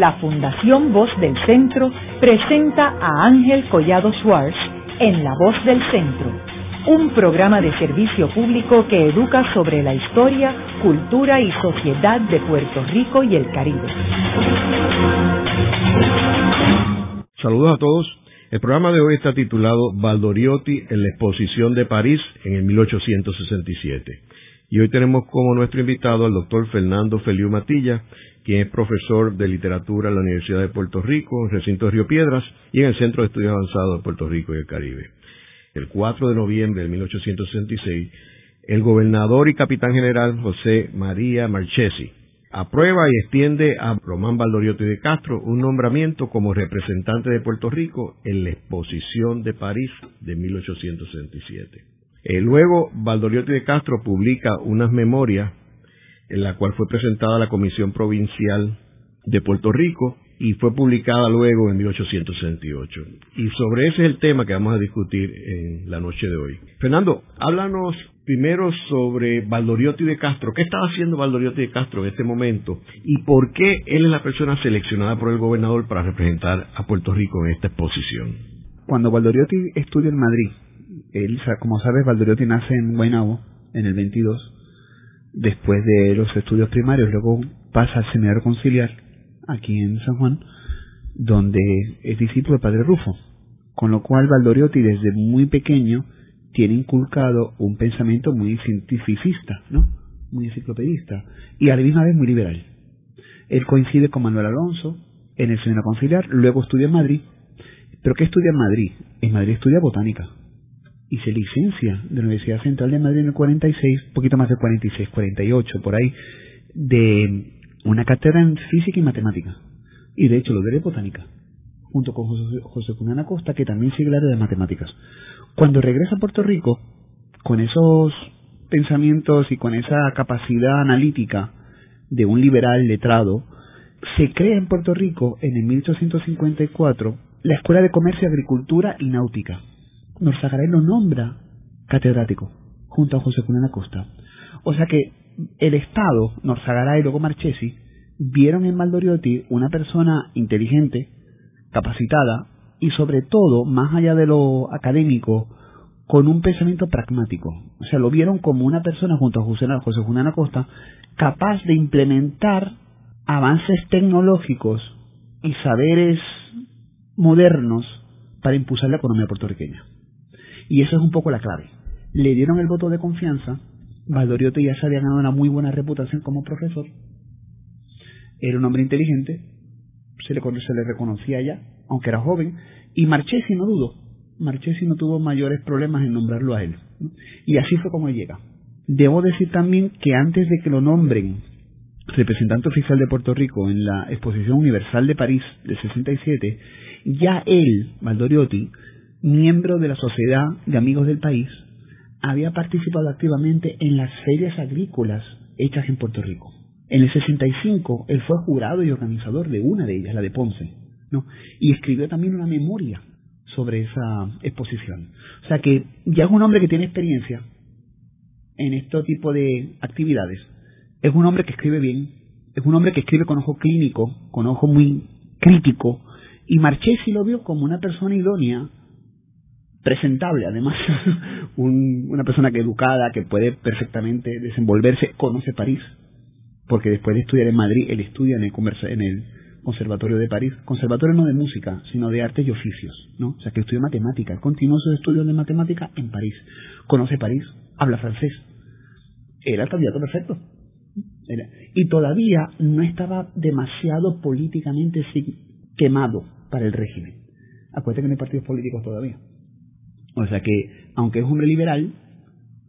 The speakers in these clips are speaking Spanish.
la Fundación Voz del Centro presenta a Ángel Collado Schwartz en La Voz del Centro, un programa de servicio público que educa sobre la historia, cultura y sociedad de Puerto Rico y el Caribe. Saludos a todos. El programa de hoy está titulado Valdoriotti en la exposición de París en el 1867. Y hoy tenemos como nuestro invitado al doctor Fernando Feliu Matilla, quien es profesor de literatura en la Universidad de Puerto Rico, en recinto de Río Piedras y en el Centro de Estudios Avanzados de Puerto Rico y el Caribe. El 4 de noviembre de 1866, el gobernador y capitán general José María Marchesi aprueba y extiende a Román Valdoriotti de Castro un nombramiento como representante de Puerto Rico en la exposición de París de 1867. Eh, luego, Valdoriotti de Castro publica unas memorias en la cual fue presentada a la Comisión Provincial de Puerto Rico y fue publicada luego en 1868. Y sobre ese es el tema que vamos a discutir en la noche de hoy. Fernando, háblanos primero sobre Valdoriotti de Castro. ¿Qué estaba haciendo Valdoriotti de Castro en este momento? ¿Y por qué él es la persona seleccionada por el gobernador para representar a Puerto Rico en esta exposición? Cuando Valdoriotti estudia en Madrid, él, como sabes, Valdoriotti nace en Guaynabo en el 22, después de los estudios primarios, luego pasa al seminario conciliar aquí en San Juan, donde es discípulo del padre Rufo, con lo cual Valdoriotti desde muy pequeño tiene inculcado un pensamiento muy cientificista, ¿no? muy enciclopedista, y a la misma vez muy liberal. Él coincide con Manuel Alonso en el seminario conciliar, luego estudia en Madrid, pero ¿qué estudia en Madrid? En Madrid estudia botánica y se licencia de la Universidad Central de Madrid en el 46, poquito más de 46, 48, por ahí, de una cátedra en física y matemática. Y de hecho lo de botánica, junto con José, José Costa, que también sigue el área de matemáticas. Cuando regresa a Puerto Rico, con esos pensamientos y con esa capacidad analítica de un liberal letrado, se crea en Puerto Rico en el 1854 la Escuela de Comercio, Agricultura y Náutica Norzagaray lo nombra catedrático junto a José Cunana Costa. O sea que el Estado, Norzagaray y luego Marchesi, vieron en Maldoriotti una persona inteligente, capacitada y sobre todo, más allá de lo académico, con un pensamiento pragmático. O sea, lo vieron como una persona junto a José, José Julián Acosta capaz de implementar avances tecnológicos y saberes modernos para impulsar la economía puertorriqueña. Y eso es un poco la clave. Le dieron el voto de confianza. Valdoriotti ya se había ganado una muy buena reputación como profesor. Era un hombre inteligente. Se le, se le reconocía ya, aunque era joven. Y Marchesi no dudó. Marchesi no tuvo mayores problemas en nombrarlo a él. Y así fue como llega. Debo decir también que antes de que lo nombren representante oficial de Puerto Rico en la Exposición Universal de París del 67, ya él, Valdoriotti, miembro de la Sociedad de Amigos del País, había participado activamente en las ferias agrícolas hechas en Puerto Rico. En el 65 él fue jurado y organizador de una de ellas, la de Ponce, ¿no? y escribió también una memoria sobre esa exposición. O sea que ya es un hombre que tiene experiencia en este tipo de actividades. Es un hombre que escribe bien, es un hombre que escribe con ojo clínico, con ojo muy crítico, y Marchesi lo vio como una persona idónea presentable, además, una persona que educada, que puede perfectamente desenvolverse, conoce París, porque después de estudiar en Madrid, él estudia en el, en el Conservatorio de París, conservatorio no de música, sino de artes y oficios, ¿no? O sea, que estudia matemática, continuó sus estudios de matemática en París, conoce París, habla francés, era el candidato perfecto. y todavía no estaba demasiado políticamente quemado para el régimen. Acuérdate que no hay partidos políticos todavía. O sea que, aunque es un hombre liberal,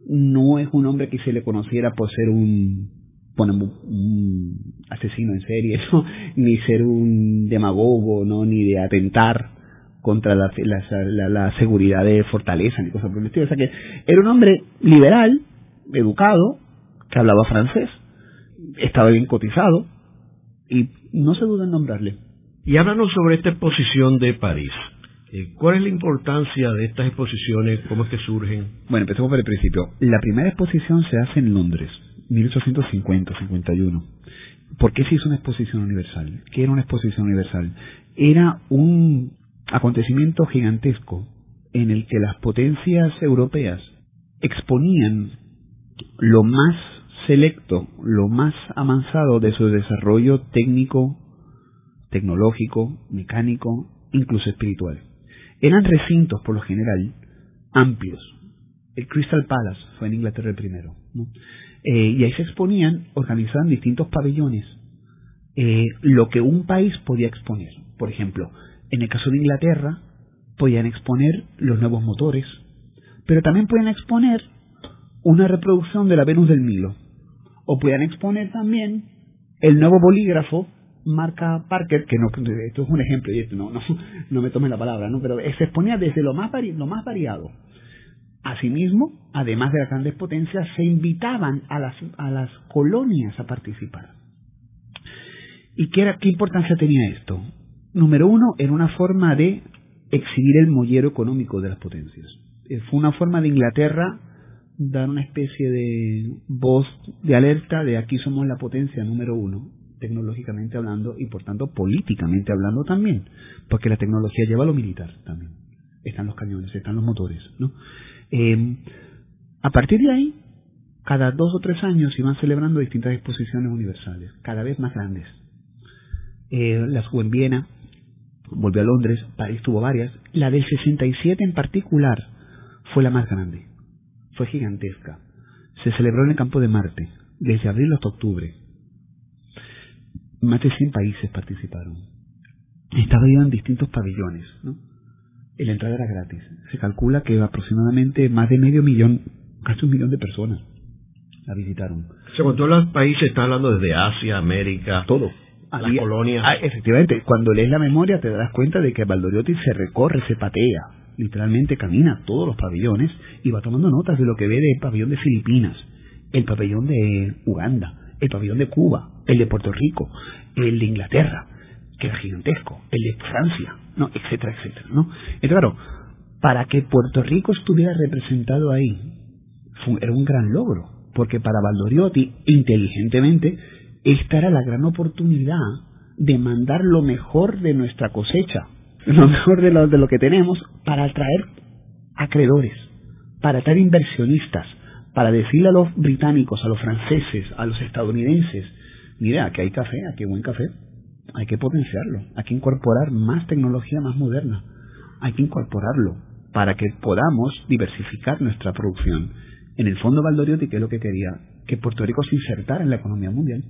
no es un hombre que se le conociera por ser un, un asesino en serie, ni ser un demagogo, no ni de atentar contra la, la, seguridad de Fortaleza, ni cosas por el estilo. O sea que era un hombre liberal, educado, que hablaba francés, estaba bien cotizado, y no se duda en nombrarle. Y háblanos sobre esta exposición de París. Eh, ¿Cuál es la importancia de estas exposiciones? ¿Cómo es que surgen? Bueno, empecemos por el principio. La primera exposición se hace en Londres, 1850-51. ¿Por qué se hizo una exposición universal? ¿Qué era una exposición universal? Era un acontecimiento gigantesco en el que las potencias europeas exponían lo más selecto, lo más avanzado de su desarrollo técnico, tecnológico, mecánico, incluso espiritual. Eran recintos, por lo general, amplios. El Crystal Palace fue en Inglaterra el primero. Eh, y ahí se exponían, organizaban distintos pabellones, eh, lo que un país podía exponer. Por ejemplo, en el caso de Inglaterra, podían exponer los nuevos motores, pero también podían exponer una reproducción de la Venus del Nilo, o podían exponer también el nuevo bolígrafo marca Parker, que no, esto es un ejemplo, y no, no, no me tome la palabra, ¿no? pero se exponía desde lo más, lo más variado. Asimismo, además de las grandes potencias, se invitaban a las, a las colonias a participar. ¿Y qué, era, qué importancia tenía esto? Número uno, era una forma de exhibir el mollero económico de las potencias. Eh, fue una forma de Inglaterra dar una especie de voz de alerta de aquí somos la potencia número uno, tecnológicamente hablando y por tanto políticamente hablando también, porque la tecnología lleva a lo militar también. Están los cañones, están los motores, ¿no? Eh, a partir de ahí, cada dos o tres años iban celebrando distintas exposiciones universales, cada vez más grandes. Eh, la fue en Viena, volvió a Londres, París tuvo varias. La del 67 en particular fue la más grande, fue gigantesca. Se celebró en el campo de Marte, desde abril hasta octubre. Más de 100 países participaron. Estaba yo en distintos pabellones, ¿no? la entrada era gratis. Se calcula que aproximadamente más de medio millón, casi un millón de personas la visitaron. O sea, cuando los países, está hablando desde Asia, América, todo. Las colonias. Ah, efectivamente, cuando lees la memoria te das cuenta de que Valdoriotti se recorre, se patea, literalmente camina todos los pabellones y va tomando notas de lo que ve del pabellón de Filipinas, el pabellón de Uganda, el pabellón de Cuba, el de Puerto Rico, el de Inglaterra, que era gigantesco, el de Francia, no, etcétera, etcétera, ¿no? Entonces, claro, para que Puerto Rico estuviera representado ahí, era un gran logro, porque para Valdoriotti, inteligentemente, esta era la gran oportunidad de mandar lo mejor de nuestra cosecha, lo mejor de lo, de lo que tenemos, para atraer acreedores, para atraer inversionistas, para decirle a los británicos, a los franceses, a los estadounidenses, mira, aquí hay café, aquí hay buen café, hay que potenciarlo, hay que incorporar más tecnología más moderna, hay que incorporarlo para que podamos diversificar nuestra producción. En el fondo Valdoriotti, que es lo que quería, que Puerto Rico se insertara en la economía mundial,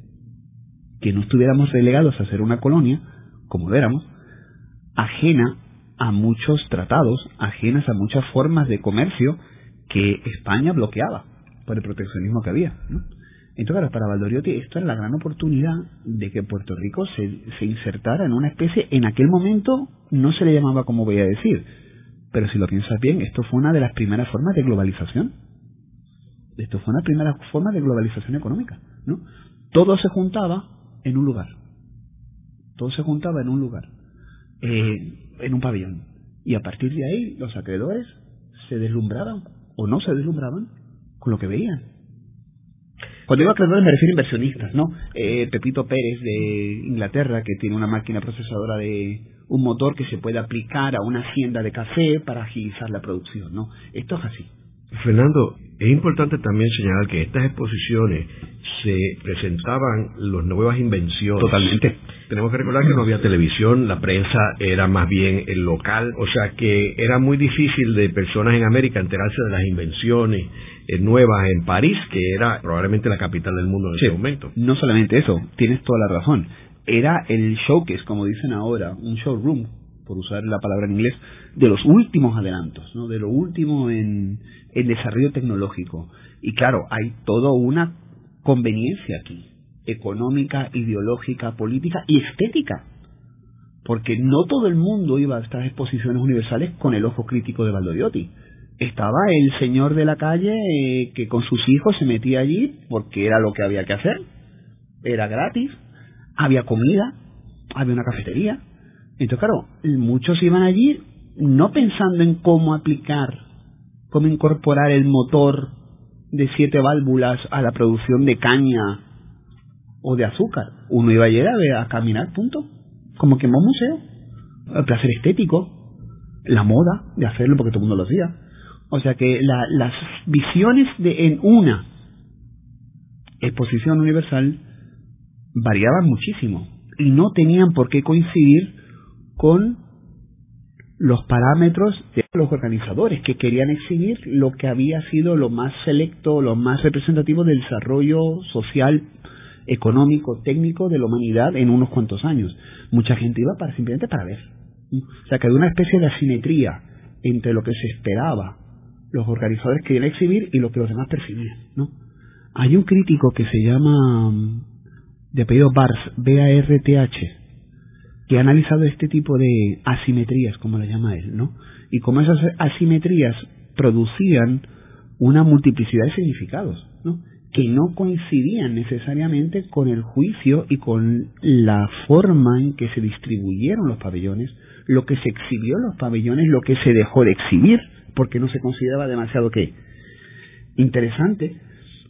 que no estuviéramos relegados a ser una colonia, como éramos, ajena a muchos tratados, ajenas a muchas formas de comercio que España bloqueaba por el proteccionismo que había. ¿no? Entonces, para Valdoriotti esto era la gran oportunidad de que Puerto Rico se, se, insertara en una especie, en aquel momento no se le llamaba como voy a decir, pero si lo piensas bien, esto fue una de las primeras formas de globalización. Esto fue una primera forma de globalización económica. Todo se juntaba en un lugar. Todo se juntaba en un lugar, eh, en un pabellón. Y a partir de ahí, los acreedores se deslumbraban o no se deslumbraban con lo que veían cuando digo acreedores me refiero a inversionistas, ¿no? Eh, Pepito Pérez de Inglaterra, que tiene una máquina procesadora de un motor que se puede aplicar a una hacienda de café para agilizar la producción, ¿no? Esto es así. Fernando, es importante también señalar que estas exposiciones se presentaban las nuevas invenciones. Totalmente. Tenemos que recordar que no había televisión, la prensa era más bien el local, o sea que era muy difícil de personas en América enterarse de las invenciones, eh, nuevas en París, que era probablemente la capital del mundo en ese momento. No solamente eso, tienes toda la razón. Era el showcase, como dicen ahora, un showroom, por usar la palabra en inglés, de los últimos adelantos, ¿no? de lo último en el desarrollo tecnológico. Y claro, hay toda una conveniencia aquí, económica, ideológica, política y estética. Porque no todo el mundo iba a estas exposiciones universales con el ojo crítico de Valdoriotti estaba el señor de la calle eh, que con sus hijos se metía allí porque era lo que había que hacer. Era gratis, había comida, había una cafetería. Entonces, claro, muchos iban allí no pensando en cómo aplicar, cómo incorporar el motor de siete válvulas a la producción de caña o de azúcar. Uno iba a, a caminar, punto. Como que en un museo. El placer estético, la moda de hacerlo porque todo el mundo lo hacía. O sea que las visiones de en una exposición universal variaban muchísimo y no tenían por qué coincidir con los parámetros de los organizadores que querían exhibir lo que había sido lo más selecto, lo más representativo del desarrollo social, económico, técnico de la humanidad en unos cuantos años. Mucha gente iba para simplemente para ver. O sea que había una especie de asimetría entre lo que se esperaba los organizadores querían exhibir y lo que los demás percibían. ¿no? Hay un crítico que se llama de apellido B-A-R-T-H, que ha analizado este tipo de asimetrías, como lo llama él, ¿no? Y cómo esas asimetrías producían una multiplicidad de significados, ¿no? que no coincidían necesariamente con el juicio y con la forma en que se distribuyeron los pabellones, lo que se exhibió en los pabellones, lo que se dejó de exhibir, porque no se consideraba demasiado que interesante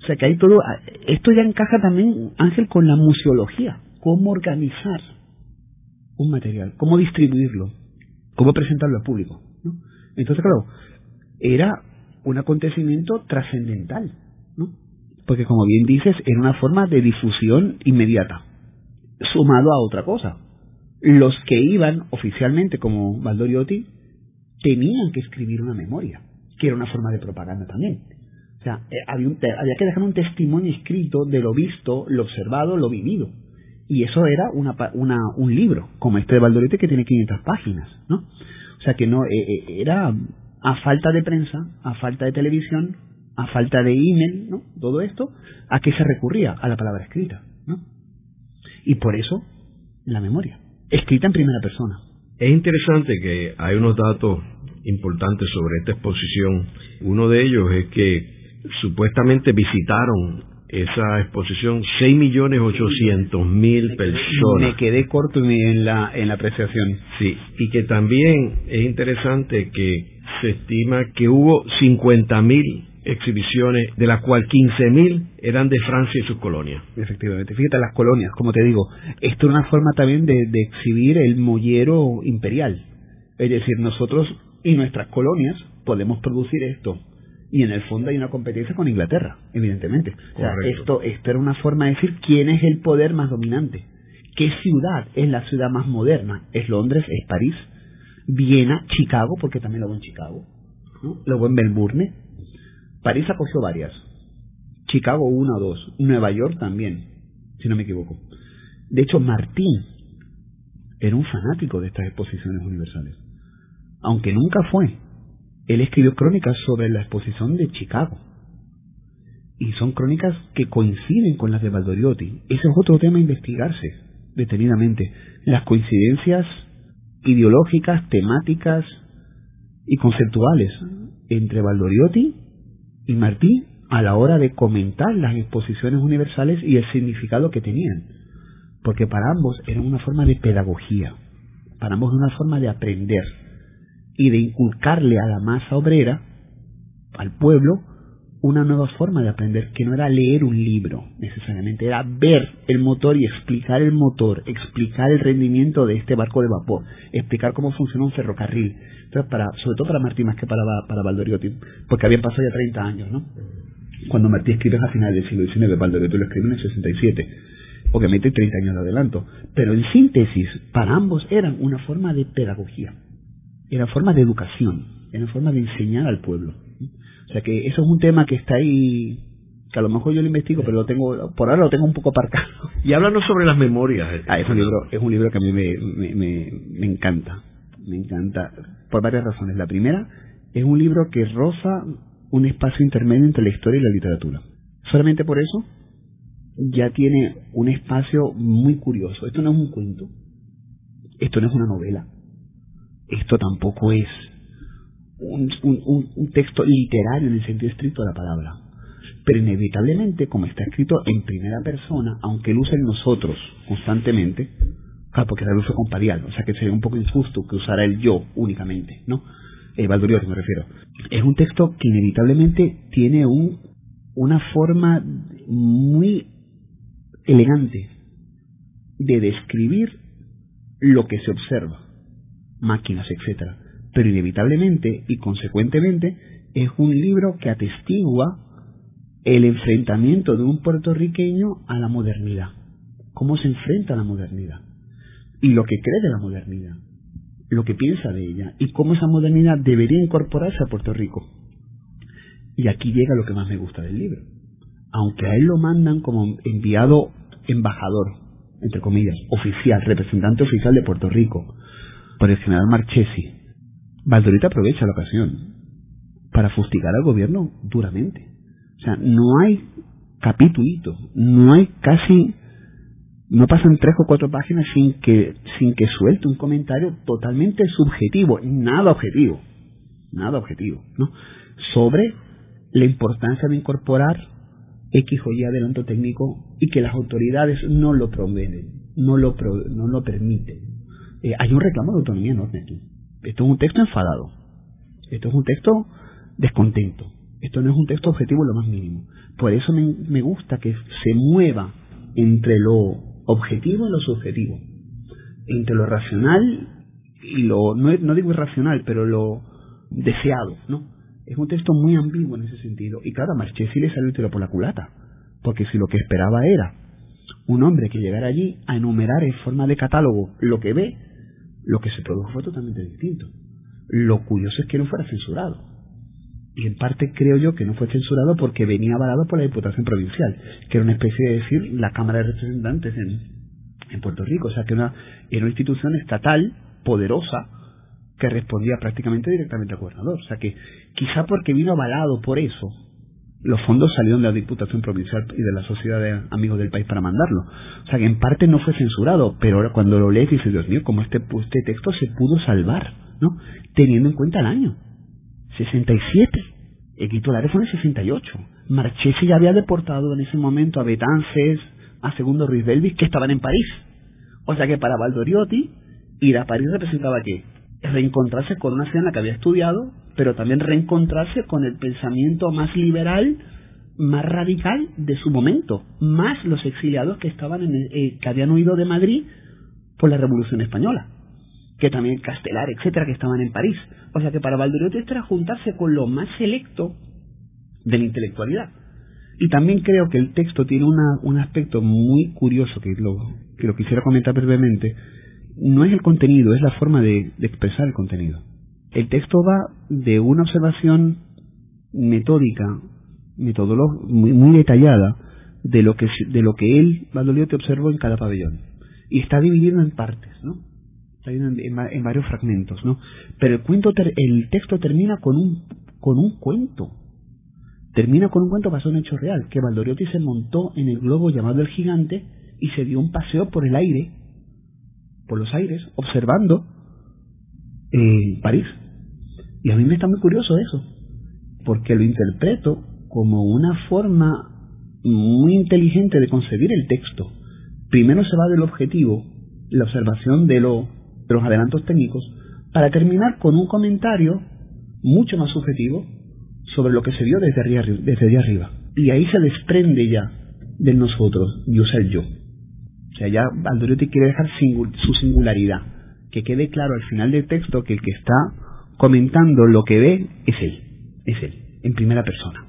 o sea que hay todo, esto ya encaja también, Ángel, con la museología, cómo organizar un material, cómo distribuirlo, cómo presentarlo al público. Entonces, claro, era un acontecimiento trascendental, ¿no? Porque como bien dices, era una forma de difusión inmediata, sumado a otra cosa. Los que iban oficialmente como Valdoriotti tenían que escribir una memoria, que era una forma de propaganda también. O sea, eh, había, que dejar un testimonio escrito de lo visto, lo observado, lo vivido. Y eso era una, una, un libro, como este de Valdorete que tiene 500 páginas, ¿no? O sea que no, eh, eh, era a falta de prensa, a falta de televisión, a falta de email, ¿no? Todo esto, ¿a qué se recurría? A la palabra escrita, ¿no? Y por eso, la memoria, escrita en primera persona. Es interesante que hay unos datos importantes sobre esta exposición. Uno de ellos es que supuestamente visitaron esa exposición 6.800.000 personas. Me quedé corto en la, en la apreciación. Sí, y que también es interesante que se estima que hubo 50.000 exhibiciones, de las cuales 15.000 eran de Francia y sus colonias. Efectivamente, fíjate las colonias, como te digo, esto es una forma también de, de exhibir el mollero imperial. Es decir, nosotros y nuestras colonias podemos producir esto y en el fondo hay una competencia con Inglaterra, evidentemente. O sea, esto, esto era una forma de decir quién es el poder más dominante. ¿Qué ciudad es la ciudad más moderna? ¿Es Londres? ¿Es París? ¿Viena? ¿Chicago? Porque también lo hubo en Chicago. ¿no? Lo hubo en Melbourne. París acogió varias. Chicago una o dos. Nueva York también, si no me equivoco. De hecho, Martín era un fanático de estas exposiciones universales. Aunque nunca fue, él escribió crónicas sobre la exposición de Chicago. Y son crónicas que coinciden con las de Valdoriotti. Ese es otro tema a investigarse detenidamente. Las coincidencias ideológicas, temáticas y conceptuales entre Valdoriotti y Martí a la hora de comentar las exposiciones universales y el significado que tenían. Porque para ambos era una forma de pedagogía, para ambos una forma de aprender y de inculcarle a la masa obrera, al pueblo, una nueva forma de aprender, que no era leer un libro necesariamente, era ver el motor y explicar el motor, explicar el rendimiento de este barco de vapor, explicar cómo funciona un ferrocarril. Entonces, para, sobre todo para Martí más que para, para Valdoriotti, porque habían pasado ya 30 años, ¿no? Cuando Martí escribe a finales del siglo XIX, Valdoriotti lo escribe en el 67. Obviamente 30 años de adelanto. Pero en síntesis, para ambos eran una forma de pedagogía era forma de educación, era forma de enseñar al pueblo. O sea que eso es un tema que está ahí, que a lo mejor yo lo investigo, pero lo tengo, por ahora lo tengo un poco aparcado. Y háblanos sobre las memorias. Ah, es un libro, es un libro que a mí me, me, me, encanta, me encanta, por varias razones. La primera, es un libro que roza un espacio intermedio entre la historia y la literatura. Solamente por eso ya tiene un espacio muy curioso. Esto no es un cuento, esto no es una novela, esto tampoco es un, texto literario en el sentido estricto de la palabra. Pero inevitablemente, como está escrito en primera persona, aunque lo en nosotros constantemente, claro, porque el uso con parial, o sea que sería un poco injusto que usara el yo únicamente, ¿no? Eh, Valduriotti me refiero. Es un texto que inevitablemente tiene un, una forma muy elegante de describir lo que se observa, máquinas, etcétera, pero inevitablemente y consecuentemente es un libro que atestigua el enfrentamiento de un puertorriqueño a la modernidad, cómo se enfrenta a la modernidad. Y lo que cree de la modernidad, lo que piensa de ella. Y cómo esa modernidad debería incorporarse a Puerto Rico. Y aquí llega lo que más me gusta del libro. Aunque a él lo mandan como enviado embajador, entre comillas, oficial, representante oficial de Puerto Rico, por el general Marchesi, Valdorita aprovecha la ocasión para fustigar al gobierno duramente. O sea, no hay capitulito, no hay casi, no pasan tres o cuatro páginas sin que, sin que suelte un comentario totalmente subjetivo, nada objetivo, nada objetivo, ¿no? Sobre la importancia de incorporar X o Y adelanto técnico y que las autoridades no lo proveen, no lo, no lo permiten. Eh, hay un reclamo de autonomía enorme aquí. Esto es un texto enfadado. Esto es un texto descontento. Esto no es un texto objetivo lo más mínimo. Por eso me, gusta que se mueva entre lo objetivo y lo subjetivo. Entre lo racional y lo, no, no digo irracional, pero lo deseado, ¿no? Es un texto muy ambiguo en ese sentido. Y claro, a Marchesi le salió el tiro por la culata. Porque si lo que esperaba era un hombre que llegara allí a enumerar en forma de catálogo lo que ve, lo que se produjo fue totalmente distinto. Lo curioso es que no fuera censurado. Y en parte creo yo que no fue censurado porque venía avalado por la Diputación Provincial, que era una especie de decir la Cámara de Representantes en, en Puerto Rico. O sea, que una, era una institución estatal, poderosa, que respondía prácticamente directamente al gobernador. O sea que quizá porque vino avalado por eso, los fondos salieron de la Diputación Provincial y de la Sociedad de Amigos del País para mandarlo. O sea que en parte no fue censurado, pero ahora cuando lo lees dices, Dios mío, ¿cómo este, este texto se pudo salvar? ¿no? Teniendo en cuenta el año. 67. El titular fue en el 68. Marchesi ya había deportado en ese momento a Betances, a Segundo Ruiz Belvis, que estaban en París. O sea que para Valdoriotti, ir a París representaba qué? Reencontrarse con una escena que había estudiado, pero también reencontrarse con el pensamiento más liberal, más radical de su momento, más los exiliados que estaban en eh, que habían huido de Madrid por la Revolución Española, que también Castelar, etcétera, que estaban en París. O sea que para Valdoriotti era juntarse con lo más selecto de la intelectualidad. Y también creo que el texto tiene una, un aspecto muy curioso que lo, que lo quisiera comentar brevemente, no es el contenido, es la forma de, expresar el contenido. El texto va de una observación metódica, metodológica, muy, detallada de lo que de lo que él, te observó en cada pabellón. Y está dividido en partes, ¿no? Está dividido en, varios fragmentos, ¿no? Pero el cuento el texto termina con un con un cuento. Termina con un cuento basado en hecho real, que Valdoriotti se montó en el globo llamado el gigante y se dio un paseo por el aire por los aires observando eh, París. Y a mí me está muy curioso eso, porque lo interpreto como una forma muy inteligente de concebir el texto. Primero se va del objetivo, la observación de, lo, de los adelantos técnicos, para terminar con un comentario mucho más subjetivo sobre lo que se vio desde arriba, desde allá arriba. Y ahí se desprende ya de nosotros y usa el yo. O sea, ya Valdoriotti quiere dejar su singularidad. Que quede claro al final del texto que el que está comentando lo que ve es él. Es él, en primera persona.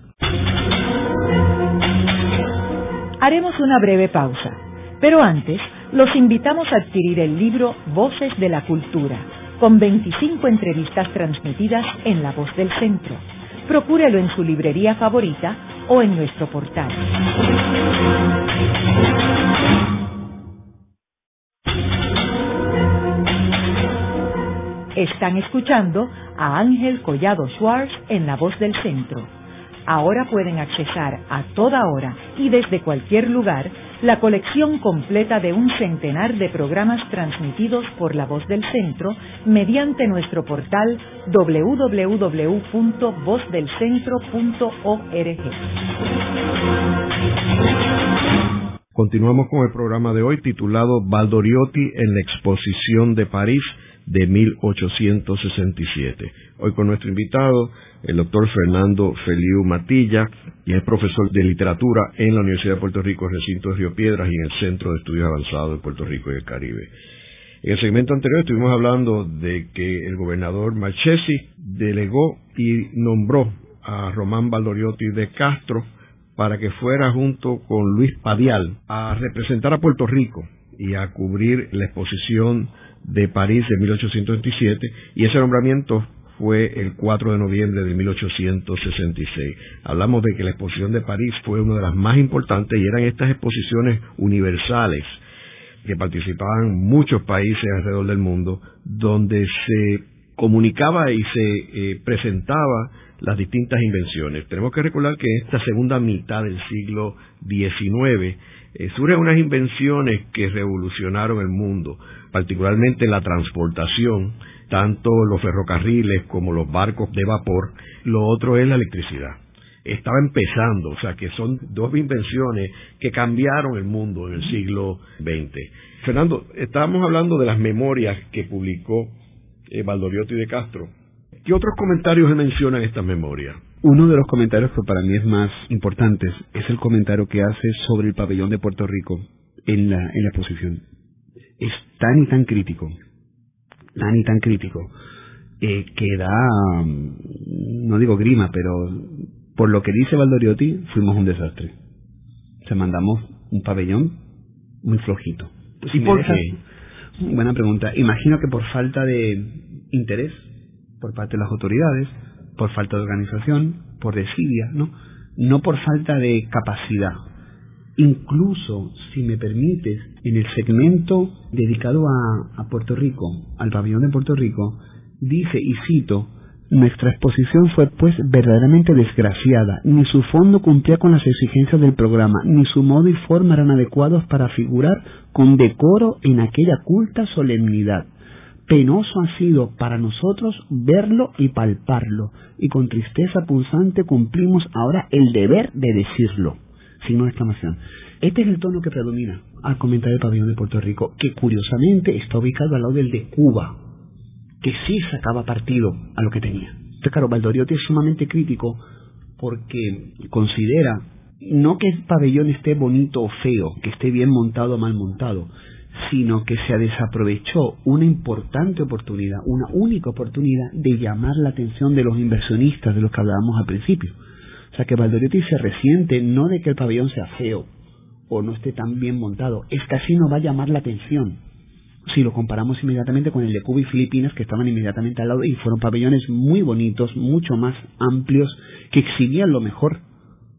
Haremos una breve pausa, pero antes los invitamos a adquirir el libro Voces de la Cultura, con 25 entrevistas transmitidas en La Voz del Centro. Procúrelo en su librería favorita o en nuestro portal. Están escuchando a Ángel Collado Schwartz en La Voz del Centro. Ahora pueden accesar a toda hora y desde cualquier lugar la colección completa de un centenar de programas transmitidos por La Voz del Centro mediante nuestro portal www.vozdelcentro.org. Continuamos con el programa de hoy titulado Valdoriotti en la exposición de París de 1867. Hoy con nuestro invitado, el doctor Fernando Feliu Matilla, y es profesor de literatura en la Universidad de Puerto Rico, recinto de Río Piedras y en el Centro de Estudios Avanzados de Puerto Rico y el Caribe. En el segmento anterior estuvimos hablando de que el gobernador Marchesi delegó y nombró a Román Valdoriotti de Castro para que fuera junto con Luis Padial a representar a Puerto Rico y a cubrir la exposición de París de 1827 y ese nombramiento fue el 4 de noviembre de 1866. Hablamos de que la exposición de París fue una de las más importantes y eran estas exposiciones universales que participaban muchos países alrededor del mundo, donde se comunicaba y se eh, presentaba las distintas invenciones. Tenemos que recordar que en esta segunda mitad del siglo XIX eh, surgen unas invenciones que revolucionaron el mundo, particularmente la transportación, tanto los ferrocarriles como los barcos de vapor. Lo otro es la electricidad. Estaba empezando, o sea que son dos invenciones que cambiaron el mundo en el siglo XX. Fernando, estábamos hablando de las memorias que publicó eh, Valdoriotti de Castro. ¿Qué otros comentarios mencionan estas memorias? Uno de los comentarios que para mí es más importantes es el comentario que hace sobre el pabellón de Puerto Rico en la, en la exposición. Es tan y tan crítico, tan y tan crítico, eh, que da, mm, no digo grima, pero por lo que dice Valdoriotti, fuimos un desastre. Se mandamos un pabellón muy flojito. ¿Y por qué? Buena pregunta. Imagino que por falta de interés por parte de las autoridades, por falta de organización, por desidia, ¿no? No por falta de capacidad. Incluso, si me permites, en el segmento dedicado a, a Puerto Rico, al pabellón de Puerto Rico, dice, y cito, nuestra exposición fue pues verdaderamente desgraciada. Ni su fondo cumplía con las exigencias del programa, ni su modo y forma eran adecuados para figurar con decoro en aquella culta solemnidad. Penoso ha sido para nosotros verlo y palparlo, y con tristeza pulsante cumplimos ahora el deber de decirlo. Signo de exclamación. Este es el tono que predomina al comentario del pabellón de Puerto Rico, que curiosamente está ubicado al lado del de Cuba, que sí sacaba partido a lo que tenía. Entonces, claro, Valdoriotti es sumamente crítico porque considera no que el pabellón esté bonito o feo, que esté bien montado o mal montado, sino que se desaprovechó una importante oportunidad, una única oportunidad de llamar la atención de los inversionistas de los que hablábamos al principio. O sea que Valdoriotti se resiente no de que el pabellón sea feo o no esté tan bien montado, es que así no va a llamar la atención. Si lo comparamos inmediatamente con el de Cuba y Filipinas, que estaban inmediatamente al lado y fueron pabellones muy bonitos, mucho más amplios, que exhibían lo mejor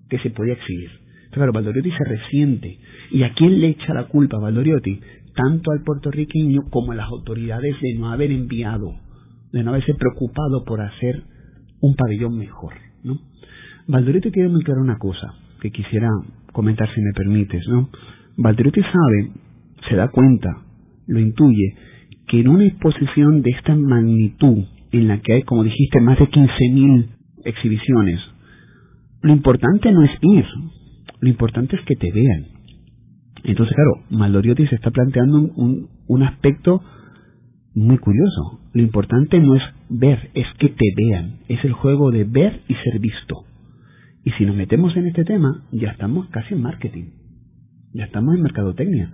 que se podía exhibir. Entonces, claro, Valdoriotti se resiente. ¿Y a quién le echa la culpa Valdoriotti? Tanto al puertorriqueño como a las autoridades de no haber enviado, de no haberse preocupado por hacer un pabellón mejor. ¿no? Valdoriotti tiene muy clara una cosa que quisiera comentar si me permites. ¿no? Valdoriotti sabe, se da cuenta, lo intuye, que en una exposición de esta magnitud, en la que hay, como dijiste, más de 15.000 exhibiciones, lo importante no es ir, lo importante es que te vean, entonces, claro, Maldoriotti se está planteando un, un, aspecto muy curioso. Lo importante no es ver, es que te vean. Es el juego de ver y ser visto. Y si nos metemos en este tema, ya estamos casi en marketing. Ya estamos en mercadotecnia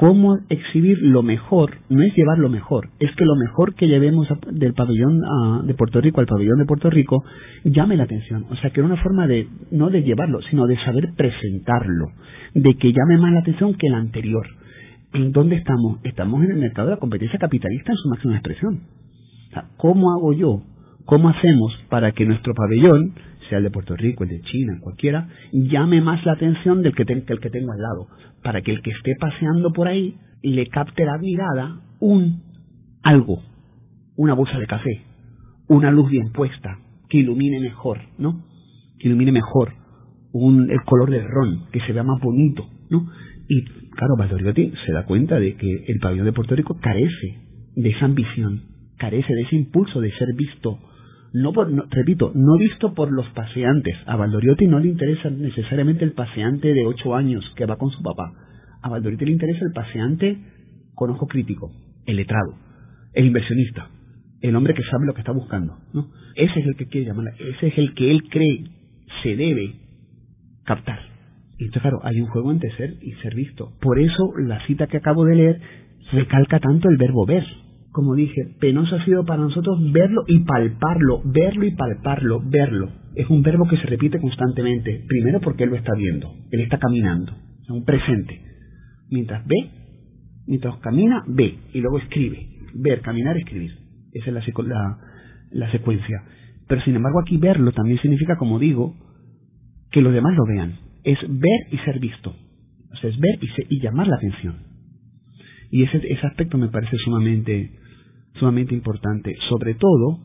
cómo exhibir lo mejor, no es llevar lo mejor, es que lo mejor que llevemos del pabellón de Puerto Rico al pabellón de Puerto Rico llame la atención. O sea, que era una forma de, no de llevarlo, sino de saber presentarlo, de que llame más la atención que el anterior. ¿En dónde estamos? Estamos en el mercado de la competencia capitalista en su máxima expresión. O sea, ¿cómo hago yo? ¿Cómo hacemos para que nuestro pabellón, el de Puerto Rico, el de China, cualquiera, llame más la atención del que, que el que tengo al lado? para que el que esté paseando por ahí le capte la mirada un algo, una bolsa de café, una luz bien puesta, que ilumine mejor, ¿no? Que ilumine mejor un, el color del ron, que se vea más bonito, ¿no? Y claro, Valdoriotti se da cuenta de que el pabellón de Puerto Rico carece de esa ambición, carece de ese impulso de ser visto no por, repito, no visto por los paseantes. A Valdoriotti no le interesa necesariamente el paseante de ocho años que va con su papá. A Valdoriotti le interesa el paseante con ojo crítico, el letrado, el inversionista, el hombre que sabe lo que está buscando, ¿no? Ese es el que quiere llamar, ese es el que él cree se debe captar. Y entonces, claro, hay un juego entre ser y ser visto. Por eso la cita que acabo de leer recalca tanto el verbo ver. Como dije, penoso ha sido para nosotros verlo y palparlo, verlo y palparlo, verlo. Es un verbo que se repite constantemente. Primero porque él lo está viendo, él está caminando, es un presente. Mientras ve, mientras camina, ve y luego escribe. Ver, caminar, escribir. Esa es la, la, la secuencia. Pero sin embargo aquí verlo también significa, como digo, que los demás lo vean. Es ver y ser visto. O sea, es ver y, y llamar la atención. Y ese, ese aspecto me parece sumamente, sumamente importante, sobre todo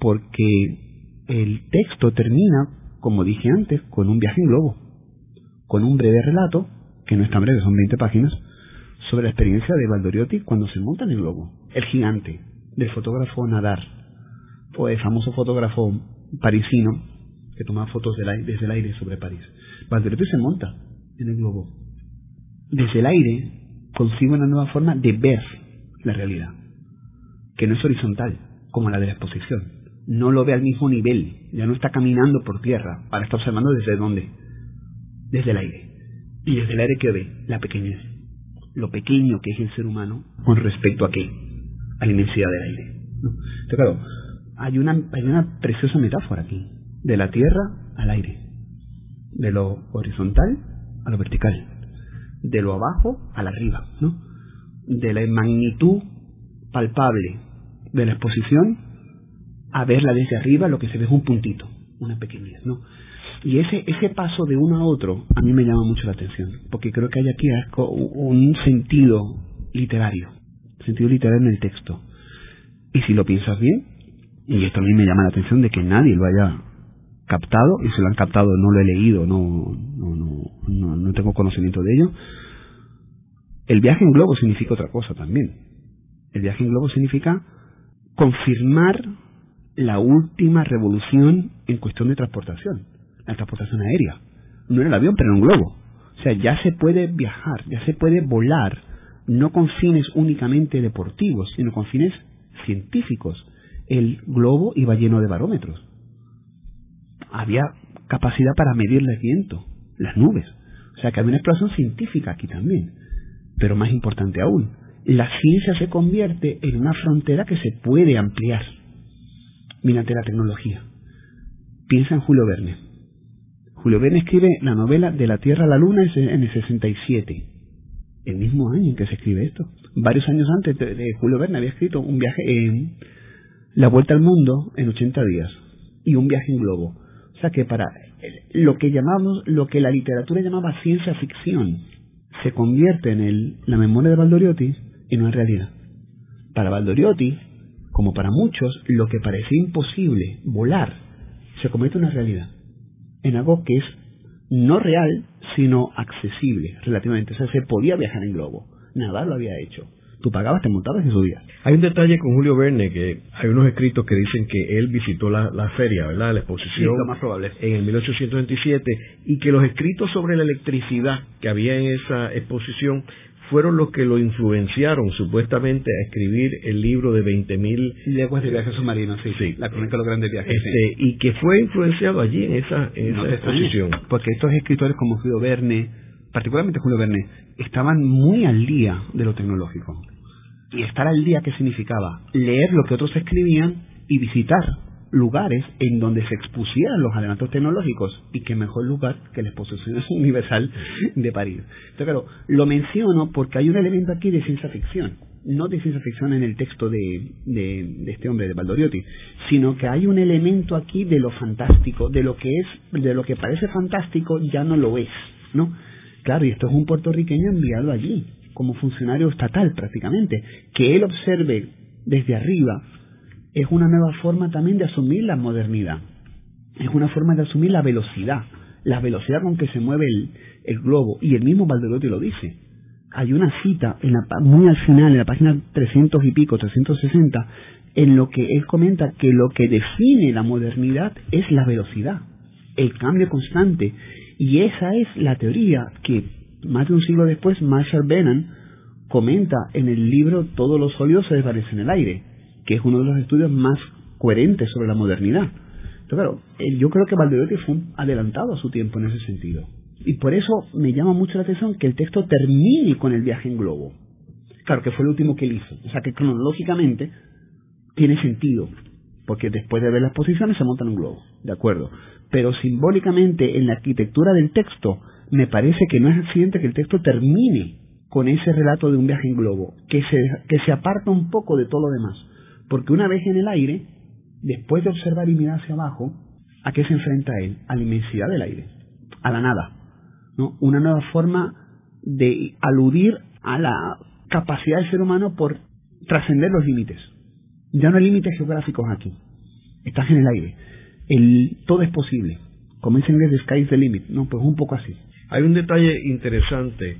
porque el texto termina, como dije antes, con un viaje en globo, con un breve relato, que no es tan breve, son 20 páginas, sobre la experiencia de Valdoriotti cuando se monta en el globo, el gigante, del fotógrafo Nadar, o el famoso fotógrafo parisino que toma fotos desde el aire sobre París. Valdoriotti se monta en el globo. Desde el aire consigue una nueva forma de ver la realidad, que no es horizontal, como la de la exposición. No lo ve al mismo nivel, ya no está caminando por tierra, ahora está observando desde dónde, desde el aire. Y desde el aire que ve la pequeñez, lo pequeño que es el ser humano con respecto a qué, a la inmensidad del aire. Entonces, claro, hay una, hay una preciosa metáfora aquí, de la tierra al aire, de lo horizontal a lo vertical, de lo abajo a la arriba, ¿no? de la magnitud palpable de la exposición a verla desde arriba, lo que se ve es un puntito, una pequeñez, ¿no? Y ese, ese paso de uno a otro a mí me llama mucho la atención, porque creo que hay aquí un sentido literario, sentido literario en el texto. Y si lo piensas bien, y esto a mí me llama la atención de que nadie lo haya captado, y si lo han captado no lo he leído, no, no, no, tengo conocimiento de ello. El viaje en globo significa otra cosa también. El viaje en globo significa confirmar la última revolución en cuestión de transportación, la transportación aérea. No en el avión, pero en un globo. O sea, ya se puede viajar, ya se puede volar, no con fines únicamente deportivos, sino con fines científicos el globo iba lleno de barómetros. Había capacidad para medir el viento, las nubes. O sea que había una exploración científica aquí también. Pero más importante aún, la ciencia se convierte en una frontera que se puede ampliar mediante la tecnología. Piensa en Julio Verne. Julio Verne escribe la novela De la Tierra a la Luna en el 67, el mismo año en que se escribe esto. Varios años antes de Julio Verne había escrito un viaje en la vuelta al mundo en 80 días y un viaje en globo. O sea que para lo que llamamos, lo que la literatura llamaba ciencia ficción, se convierte en el, la memoria de Valdoriotti en una realidad. Para Valdoriotti, como para muchos, lo que parecía imposible, volar, se convierte en una realidad. En algo que es no real, sino accesible relativamente. O sea, se podía viajar en globo. Nada lo había hecho tú pagabas, te montabas y subías. Hay un detalle con Julio Verne que hay unos escritos que dicen que él visitó la, feria, ¿verdad? La exposición. más probable. En el 1827 y que los escritos sobre la electricidad que había en esa exposición fueron los que lo influenciaron supuestamente a escribir el libro de 20.000 leguas de viaje submarino, sí, sí, la crónica de los grandes viajes. Este, Y que fue influenciado allí en esa, en esa exposición. Porque estos escritores como Julio Verne, particularmente Julio Verne, estaban muy al día de lo tecnológico y estar al día, ¿qué significaba? Leer lo que otros escribían y visitar lugares en donde se expusieran los adelantos tecnológicos y qué mejor lugar que la exposición universal de París. Entonces, claro, lo menciono porque hay un elemento aquí de ciencia ficción, no de ciencia ficción en el texto de, de, este hombre, de Valdoriotti, sino que hay un elemento aquí de lo fantástico, de lo que es, de lo que parece fantástico ya no lo es, ¿no? Claro, y esto es un puertorriqueño enviado allí, como funcionario estatal prácticamente. Que él observe desde arriba es una nueva forma también de asumir la modernidad. Es una forma de asumir la velocidad, la velocidad con que se mueve el, el globo. Y el mismo Valderotti lo dice. Hay una cita en la, muy al final, en la página 300 y pico, 360, en lo que él comenta que lo que define la modernidad es la velocidad, el cambio constante. Y esa es la teoría que más de un siglo después Marshall Benham comenta en el libro Todos los sólidos se desvanecen en el aire, que es uno de los estudios más coherentes sobre la modernidad. Claro, yo creo que Valderotti fue adelantado a su tiempo en ese sentido. Y por eso me llama mucho la atención que el texto termine con el viaje en globo. Claro, que fue el último que él hizo. O sea que cronológicamente tiene sentido, porque después de ver las posiciones se monta en un globo, ¿de acuerdo? Pero simbólicamente en la arquitectura del texto me parece que no es accidente que el texto termine con ese relato de un viaje en globo, que se, que se aparta un poco de todo lo demás. Porque una vez en el aire, después de observar y mirar hacia abajo, ¿a qué se enfrenta él? A la inmensidad del aire, a la nada. ¿no? Una nueva forma de aludir a la capacidad del ser humano por trascender los límites. Ya no hay límites geográficos aquí. Estás en el aire. El, todo es posible. Como en inglés, the sky is the limit. No, pues un poco así. Hay un detalle interesante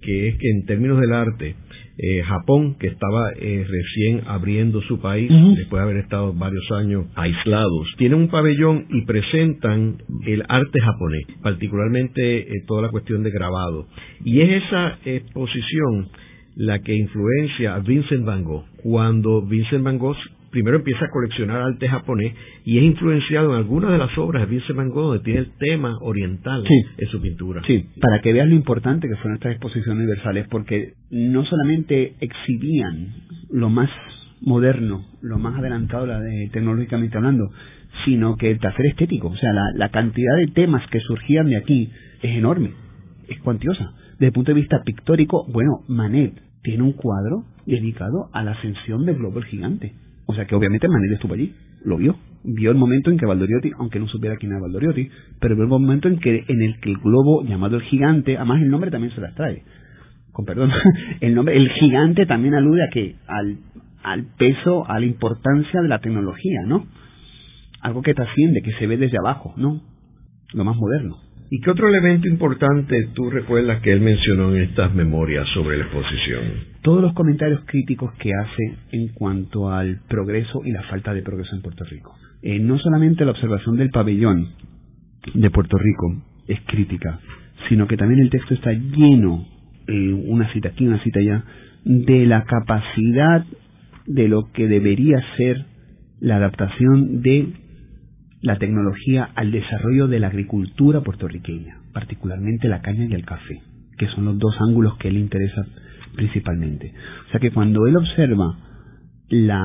que es que en términos del arte, eh, Japón, que estaba eh, recién abriendo su país, después de haber estado varios años aislados, tiene un pabellón y presentan el arte japonés, particularmente eh, toda la cuestión de grabado. Y es esa exposición la que influencia a Vincent Van Gogh. Cuando Vincent Van Gogh primero empieza a coleccionar arte japonés y es influenciado en algunas de las obras de Vincent Van Gogh donde tiene el tema oriental en su pintura. Sí, para que veas lo importante que fueron estas exposiciones universales, porque no solamente exhibían lo más moderno, lo más adelantado la de, tecnológicamente hablando, sino que el placer estético, o sea, la, la cantidad de temas que surgían de aquí es enorme, es cuantiosa. Desde el punto de vista pictórico, bueno, Manet tiene un cuadro dedicado a la ascensión del globo gigante. O sea que obviamente Manet estuvo allí, lo vio. Vio el momento en que Valdoriotti, aunque no supiera quién era Valdoriotti, pero vio el momento en que en el que el globo llamado el gigante, además el nombre también se las trae. Con perdón, el nombre, el gigante también alude a que al, al peso, a la importancia de la tecnología, ¿no? Algo que trasciende, que se ve desde abajo, ¿no? Lo más moderno. ¿Y qué otro elemento importante tú recuerdas que él mencionó en estas memorias sobre la exposición? Todos los comentarios críticos que hace en cuanto al progreso y la falta de progreso en Puerto Rico. Eh, no solamente la observación del pabellón de Puerto Rico es crítica, sino que también el texto está lleno, eh, una cita aquí, una cita allá, de la capacidad de lo que debería ser la adaptación de la tecnología al desarrollo de la agricultura puertorriqueña, particularmente la caña y el café, que son los dos ángulos que él interesa principalmente. O sea que cuando él observa la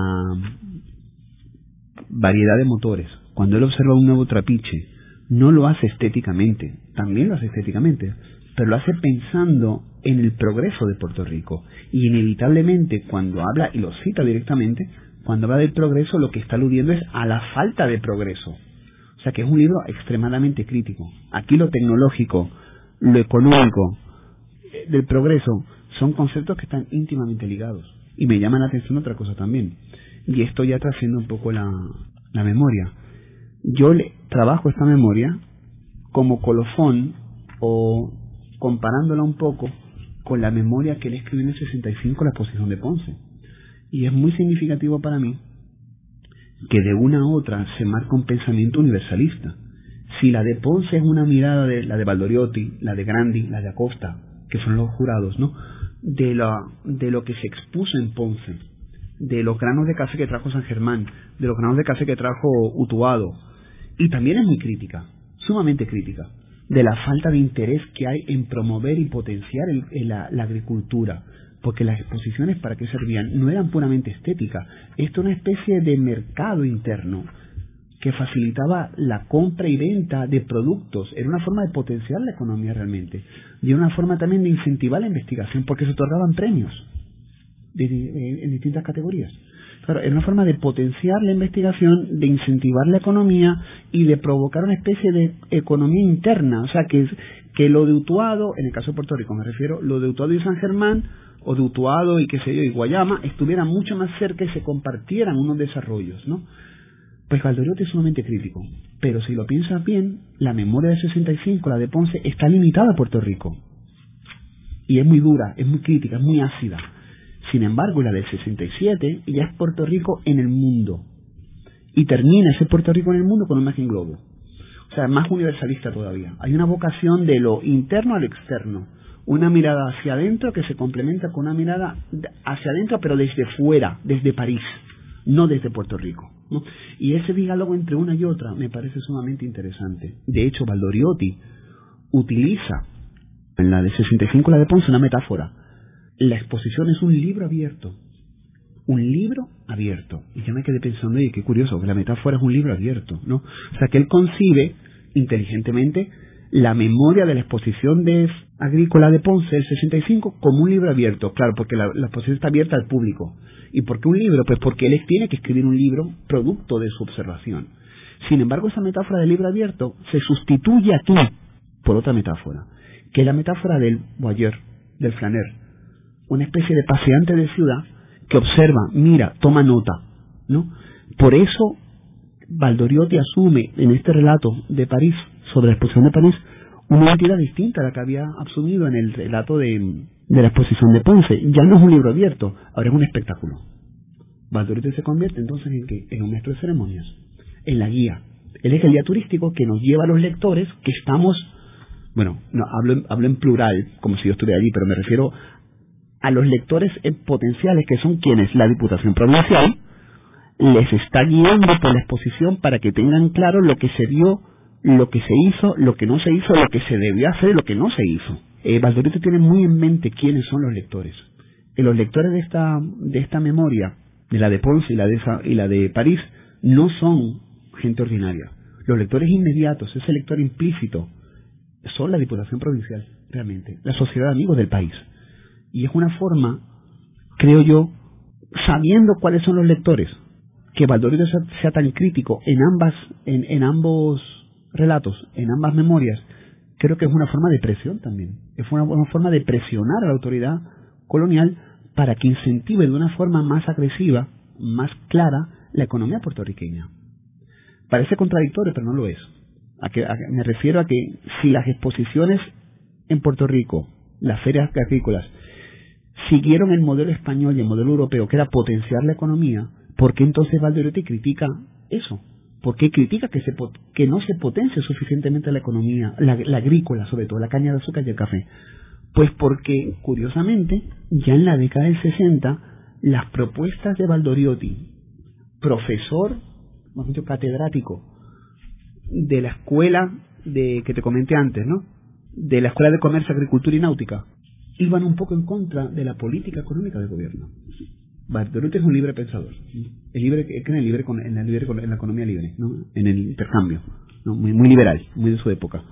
variedad de motores, cuando él observa un nuevo trapiche, no lo hace estéticamente, también lo hace estéticamente, pero lo hace pensando en el progreso de Puerto Rico. Y inevitablemente cuando habla, y lo cita directamente, cuando habla del progreso lo que está aludiendo es a la falta de progreso. Sea que es un libro extremadamente crítico. Aquí lo tecnológico, lo económico, eh, del progreso, son conceptos que están íntimamente ligados. Y me llama la atención otra cosa también. Y esto ya trasciende un poco la, la memoria. Yo le trabajo esta memoria como colofón o comparándola un poco con la memoria que él escribió en el 65, la exposición de Ponce. Y es muy significativo para mí que de una a otra se marca un pensamiento universalista. Si la de Ponce es una mirada de la de Valdoriotti, la de Grandi, la de Acosta, que son los jurados, ¿no? De, la, de lo que se expuso en Ponce, de los granos de café que trajo San Germán, de los granos de café que trajo Utuado, y también es muy crítica, sumamente crítica, de la falta de interés que hay en promover y potenciar la agricultura, porque las exposiciones para qué servían no eran puramente estéticas, esto era una especie de mercado interno que facilitaba la compra y venta de productos, era una forma de potenciar la economía realmente, y era una forma también de incentivar la investigación, porque se otorgaban premios en distintas categorías. Claro, era una forma de potenciar la investigación, de incentivar la economía y de provocar una especie de economía interna. O sea, que, que lo de Utuado, en el caso de Puerto Rico me refiero, lo de Utuado y San Germán o de Utuado y qué sé yo, y Guayama, estuvieran mucho más cerca y se compartieran unos desarrollos, ¿no? Pues Valdoriotti es sumamente crítico, pero si lo piensas bien, la memoria de 65, la de Ponce, está limitada a Puerto Rico. Y es muy dura, es muy crítica, es muy ácida. Sin embargo, la del 67 ya es Puerto Rico en el mundo. Y termina ese Puerto Rico en el mundo con un imagen globo. O sea, más universalista todavía. Hay una vocación de lo interno al externo una mirada hacia adentro que se complementa con una mirada hacia adentro, pero desde fuera, desde París, no desde Puerto Rico. Y ese diálogo entre una y otra me parece sumamente interesante. De hecho, Valdoriotti utiliza en la de 65, la de Ponce, una metáfora. La exposición es un libro abierto. Un libro abierto. Y yo me quedé pensando, oye, qué curioso, que la metáfora es un libro abierto, ¿no? O sea, que él concibe inteligentemente la memoria de la exposición de agrícola de Ponce, el 65, como un libro abierto. Claro, porque la, exposición está abierta al público. ¿Y por qué un libro? Pues porque él tiene que escribir un libro producto de su observación. Sin embargo, esa metáfora del libro abierto se sustituye aquí por otra metáfora, que es la metáfora del voyeur, del flaner, una especie de paseante de ciudad que observa, mira, toma nota, ¿no? Por eso Valdoriotti asume en este relato de París, sobre la exposición de París, una entidad distinta a la que había asumido en el relato de, de la exposición de Ponce. Ya no es un libro abierto, ahora es un espectáculo. Valdoriotti se convierte entonces en que en un maestro de ceremonias, en la guía. Él es el guía turístico que nos lleva a los lectores que estamos, bueno, no hablo, hablo en plural, como si yo estuviera allí, pero me refiero a los lectores potenciales que son quienes la Diputación Provincial les está guiando por la exposición para que tengan claro lo que se vio, lo que se hizo, lo que no se hizo, lo que se debió hacer y lo que no se hizo eh, Valdorito tiene muy en mente quiénes son los lectores. Y los lectores de esta, de esta memoria, de la de Ponce y la de, y la de París, no son gente ordinaria. Los lectores inmediatos, ese lector implícito, son la Diputación Provincial, realmente, la sociedad de amigos del país. Y es una forma, creo yo, sabiendo cuáles son los lectores, que Valdorito sea, tan crítico en ambas, en ambos relatos, en ambas memorias, creo que es una forma de presión también. Es una, forma de presionar a la autoridad colonial para que incentive de una forma más agresiva, más clara, la economía puertorriqueña. Parece contradictorio, pero no lo es. A que, me refiero a que si las exposiciones en Puerto Rico, las ferias agrícolas, siguieron el modelo español y el modelo europeo, que era potenciar la economía, ¿por qué entonces Valderotti critica eso? ¿Por qué critica que, se, que no se potencie suficientemente la economía, la, agrícola sobre todo, la caña de azúcar y el café? Pues porque, curiosamente, ya en la década del 60, las propuestas de Valdoriotti, profesor, más dicho, catedrático, de la escuela que te comenté antes, ¿no? De la Escuela de Comercio, Agricultura y Náutica, iban un poco en contra de la política económica del gobierno. Bartolomé es un libre pensador. Es libre, en, el libre, en, la libre, en la economía libre, ¿no? en el intercambio, muy, liberal, muy de su época.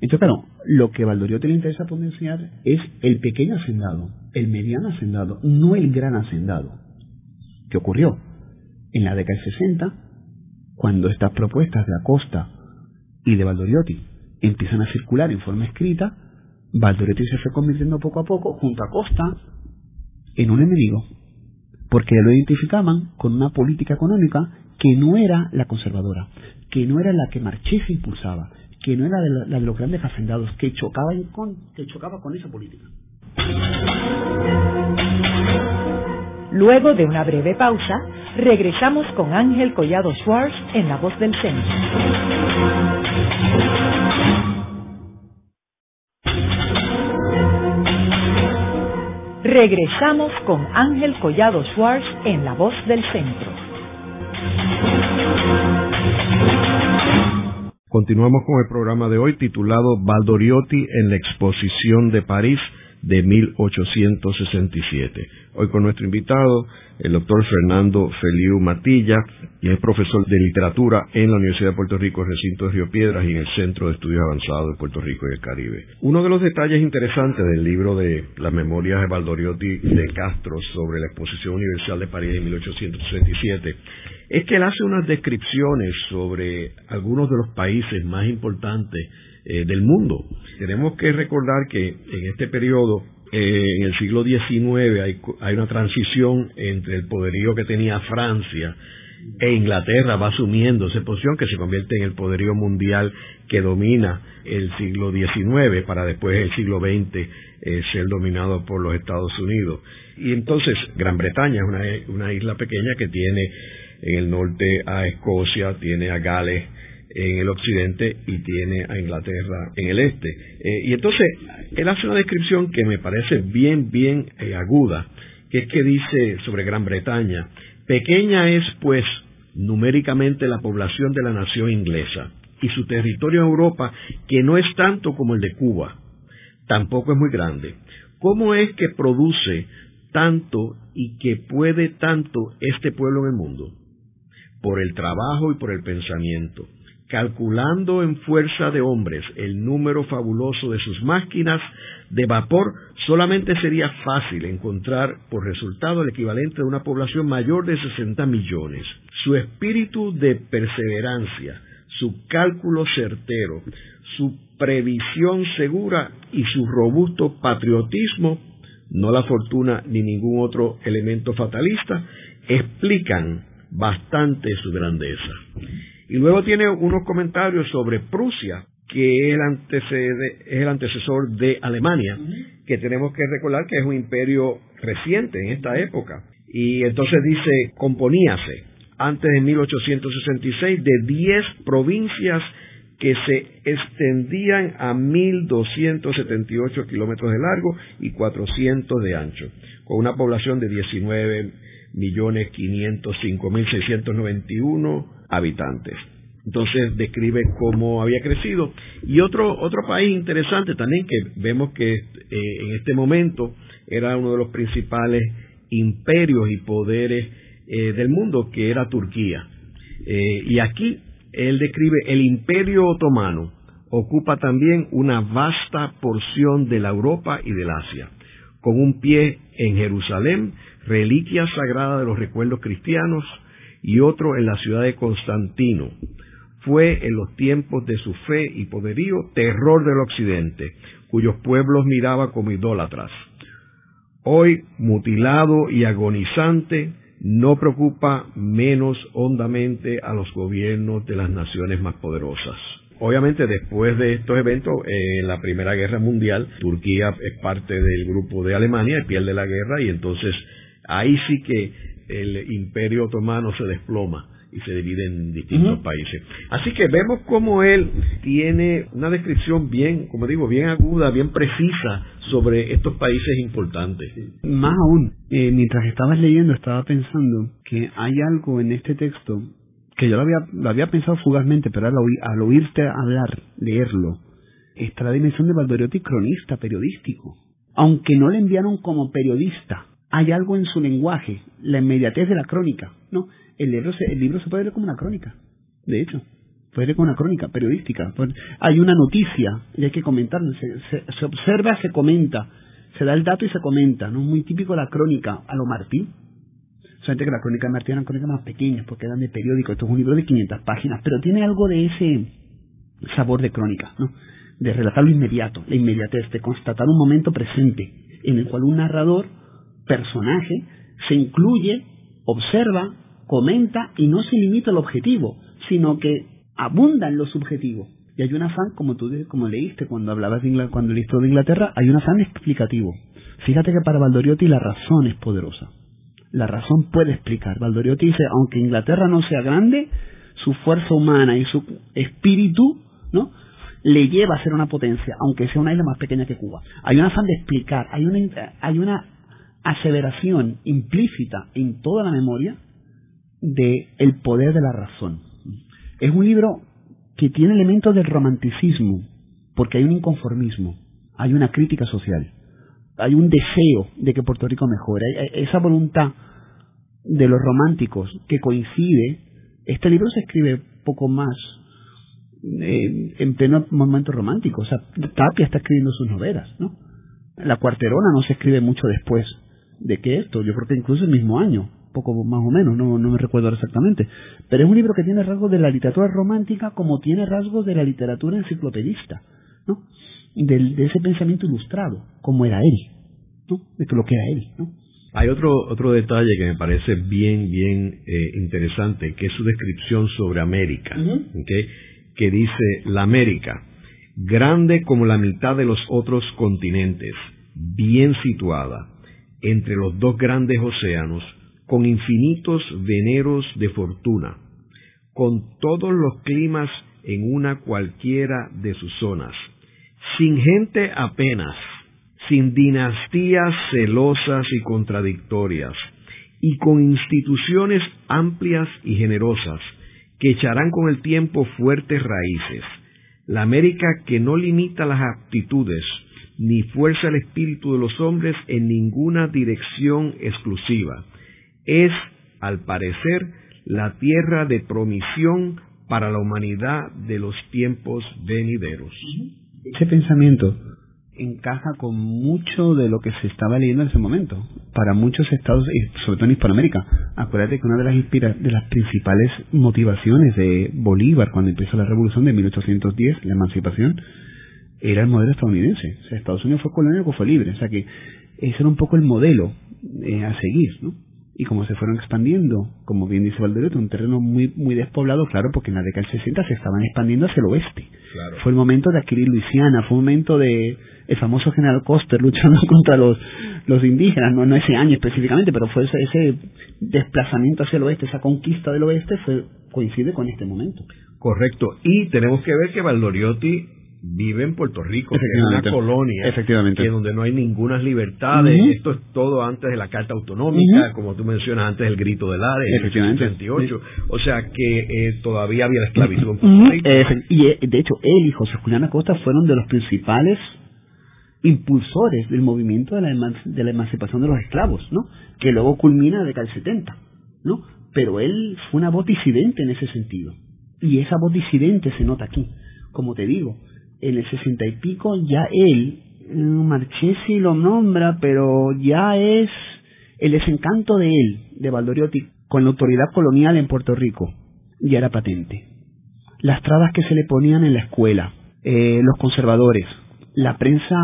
Entonces, claro, lo que Valdoriotti le interesa potenciar es el pequeño hacendado, el mediano hacendado, no el gran hacendado. ¿Qué ocurrió? En la década de 60, cuando estas propuestas de Acosta y de Valdoriotti empiezan a circular en forma escrita, Valdoriotti se fue convirtiendo poco a poco, junto a Acosta, en un enemigo porque lo identificaban con una política económica que no era la conservadora, que no era la que Marchés impulsaba, que no era la de los grandes hacendados, que chocaba, con, que chocaba con esa política. Luego de una breve pausa, regresamos con Ángel Collado Schwartz en La Voz del Centro. Regresamos con Ángel Collado Schwartz en La Voz del Centro. Continuamos con el programa de hoy titulado Valdoriotti en la exposición de París de 1867. Hoy con nuestro invitado, el doctor Fernando Feliu Matilla, y es profesor de literatura en la Universidad de Puerto Rico, recinto de Río Piedras y en el Centro de Estudios Avanzados de Puerto Rico y el Caribe. Uno de los detalles interesantes del libro de las memorias de Valdoriotti de Castro sobre la Exposición Universal de París de 1867 es que él hace unas descripciones sobre algunos de los países más importantes eh, del mundo. Tenemos que recordar que en este periodo, eh, en el siglo XIX, hay, hay una transición entre el poderío que tenía Francia e Inglaterra va asumiendo esa posición que se convierte en el poderío mundial que domina el siglo XIX para después el siglo XX eh, ser dominado por los Estados Unidos. Y entonces Gran Bretaña es una, una isla pequeña que tiene en el norte a Escocia, tiene a Gales, en el occidente y tiene a Inglaterra en el este. Eh, y entonces, él hace una descripción que me parece bien, bien eh, aguda, que es que dice sobre Gran Bretaña, pequeña es pues numéricamente la población de la nación inglesa y su territorio en Europa, que no es tanto como el de Cuba, tampoco es muy grande. ¿Cómo es que produce tanto y que puede tanto este pueblo en el mundo? Por el trabajo y por el pensamiento calculando en fuerza de hombres el número fabuloso de sus máquinas de vapor, solamente sería fácil encontrar por resultado el equivalente de una población mayor de 60 millones. Su espíritu de perseverancia, su cálculo certero, su previsión segura y su robusto patriotismo, no la fortuna ni ningún otro elemento fatalista, explican bastante su grandeza. Y luego tiene unos comentarios sobre Prusia, que es el, antecesor de Alemania, que tenemos que recordar que es un imperio reciente en esta época. Y entonces dice, componíase antes de 1866 de 10 provincias que se extendían a 1.278 kilómetros de largo y 400 de ancho, con una población de 19 millones 505 mil 691 habitantes. Entonces describe cómo había crecido. Y otro, otro país interesante también que vemos que eh, en este momento era uno de los principales imperios y poderes eh, del mundo, que era Turquía. Eh, y aquí él describe el imperio otomano ocupa también una vasta porción de la Europa y del Asia, con un pie en Jerusalén, reliquia sagrada de los recuerdos cristianos, y otro en la ciudad de Constantino. Fue en los tiempos de su fe y poderío terror del occidente, cuyos pueblos miraba como idólatras. Hoy, mutilado y agonizante, no preocupa menos hondamente a los gobiernos de las naciones más poderosas. Obviamente después de estos eventos, en la Primera Guerra Mundial, Turquía es parte del grupo de Alemania y pierde la guerra y entonces ahí sí que el imperio otomano se desploma y se divide en distintos países. Así que vemos cómo él tiene una descripción bien, como digo, bien aguda, bien precisa sobre estos países importantes. Más aún, eh, mientras estabas leyendo estaba pensando que hay algo en este texto que yo lo había, lo había pensado fugazmente, pero al, al oírte hablar, leerlo, está la dimensión de Valdoriotti cronista, periodístico. Aunque no le enviaron como periodista, hay algo en su lenguaje, la inmediatez de la crónica, ¿no? El libro se, el libro se puede leer como una crónica, de hecho, puede leer como una crónica periodística. Hay una noticia y hay que comentarla, se, observa, se comenta, se da el dato y se comenta, ¿no? Muy típico la crónica a lo Martín. Solamente que la crónica de Martín eran crónicas más pequeñas porque eran de periódico, esto es un libro de 500 páginas, pero tiene algo de ese sabor de crónica, ¿no? De relatar lo inmediato, la inmediatez, de constatar un momento presente en el cual un narrador personaje se incluye, observa, comenta y no se limita al objetivo, sino que abunda en lo subjetivo. Y hay un afán, como tú como leíste cuando hablabas de cuando leíste de Inglaterra, hay un afán explicativo. Fíjate que para Valdoriotti la razón es poderosa. La razón puede explicar. Valdoriotti dice, aunque Inglaterra no sea grande, su fuerza humana y su espíritu, ¿no? le lleva a ser una potencia, aunque sea una isla más pequeña que Cuba. Hay un afán de explicar, hay una, hay una aseveración implícita en toda la memoria de el poder de la razón. Es un libro que tiene elementos del romanticismo, porque hay un inconformismo, hay una crítica social, hay un deseo de que Puerto Rico mejore, esa voluntad de los románticos que coincide. Este libro se escribe poco más eh, en pleno momento romántico, o sea, Tapia está escribiendo sus novelas, ¿no? La cuarterona no se escribe mucho después de que esto, yo creo que incluso el mismo año, poco más o menos, no, no me recuerdo exactamente, pero es un libro que tiene rasgos de la literatura romántica como tiene rasgos de la literatura enciclopedista, ¿no? de ese pensamiento ilustrado, como era él, ¿no? De lo que era él, ¿no? Hay otro, otro detalle que me parece bien, bien eh, interesante, que es su descripción sobre América, que dice, la América, grande como la mitad de los otros continentes, bien situada, entre los dos grandes océanos, con infinitos veneros de fortuna, con todos los climas en una cualquiera de sus zonas, sin gente apenas, sin dinastías celosas y contradictorias, y con instituciones amplias y generosas, que echarán con el tiempo fuertes raíces. La América que no limita las aptitudes, ni fuerza el espíritu de los hombres en ninguna dirección exclusiva. Es, al parecer, la tierra de promisión para la humanidad de los tiempos venideros. Ese pensamiento encaja con mucho de lo que se estaba leyendo en ese momento. Para muchos estados, sobre todo en Hispanoamérica, acuérdate que una de las, de las principales motivaciones de Bolívar cuando empezó la revolución de 1810, la emancipación, era el modelo estadounidense. O sea, Estados Unidos fue colonial o fue libre. O sea que ese era un poco el modelo eh, a seguir, ¿no? y como se fueron expandiendo, como bien dice Valderoto, un terreno muy muy despoblado, claro, porque en la década del 60 se estaban expandiendo hacia el oeste. Fue el momento de adquirir Luisiana, fue un momento de el famoso general Coster luchando contra los los indígenas, no, no ese año específicamente, pero fue ese, ese desplazamiento hacia el oeste, esa conquista del oeste fue coincide con este momento. Correcto, y tenemos que ver que Valdoriotti vive en Puerto Rico, que es una colonia, Efectivamente. que donde no hay ninguna libertades. Esto es todo antes de la Carta Autonómica, como tú mencionas, antes del Grito del Ares, en 68. O sea que eh, todavía había la esclavitud en Puerto Rico. y eh, de hecho, él y José Julián Acosta fueron de los principales impulsores del movimiento de la, de la emancipación de los esclavos, ¿no? Que luego culmina en la década del 70, ¿no? Pero él fue una voz disidente en ese sentido. Y esa voz disidente se nota aquí. Como te digo, en el sesenta y pico ya él, mm, Marchesi lo nombra, pero ya es el desencanto de él, de Valdoriotti, con la autoridad colonial en Puerto Rico, ya era patente. Las trabas que se le ponían en la escuela, eh, los conservadores, la prensa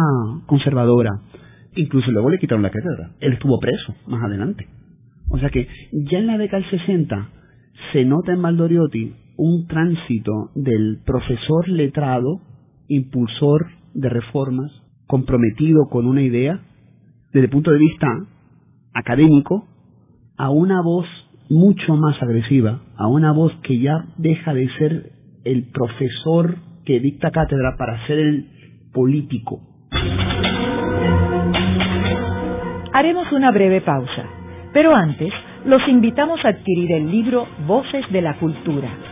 conservadora, incluso luego le quitaron la cátedra. Él estuvo preso más adelante. O sea que ya en la década del 60 se nota en Valdoriotti un tránsito del profesor letrado impulsor de reformas, comprometido con una idea, desde el punto de vista académico, a una voz mucho más agresiva, a una voz que ya deja de ser el profesor que dicta cátedra para ser el político. Haremos una breve pausa, pero antes los invitamos a adquirir el libro Voces de la Cultura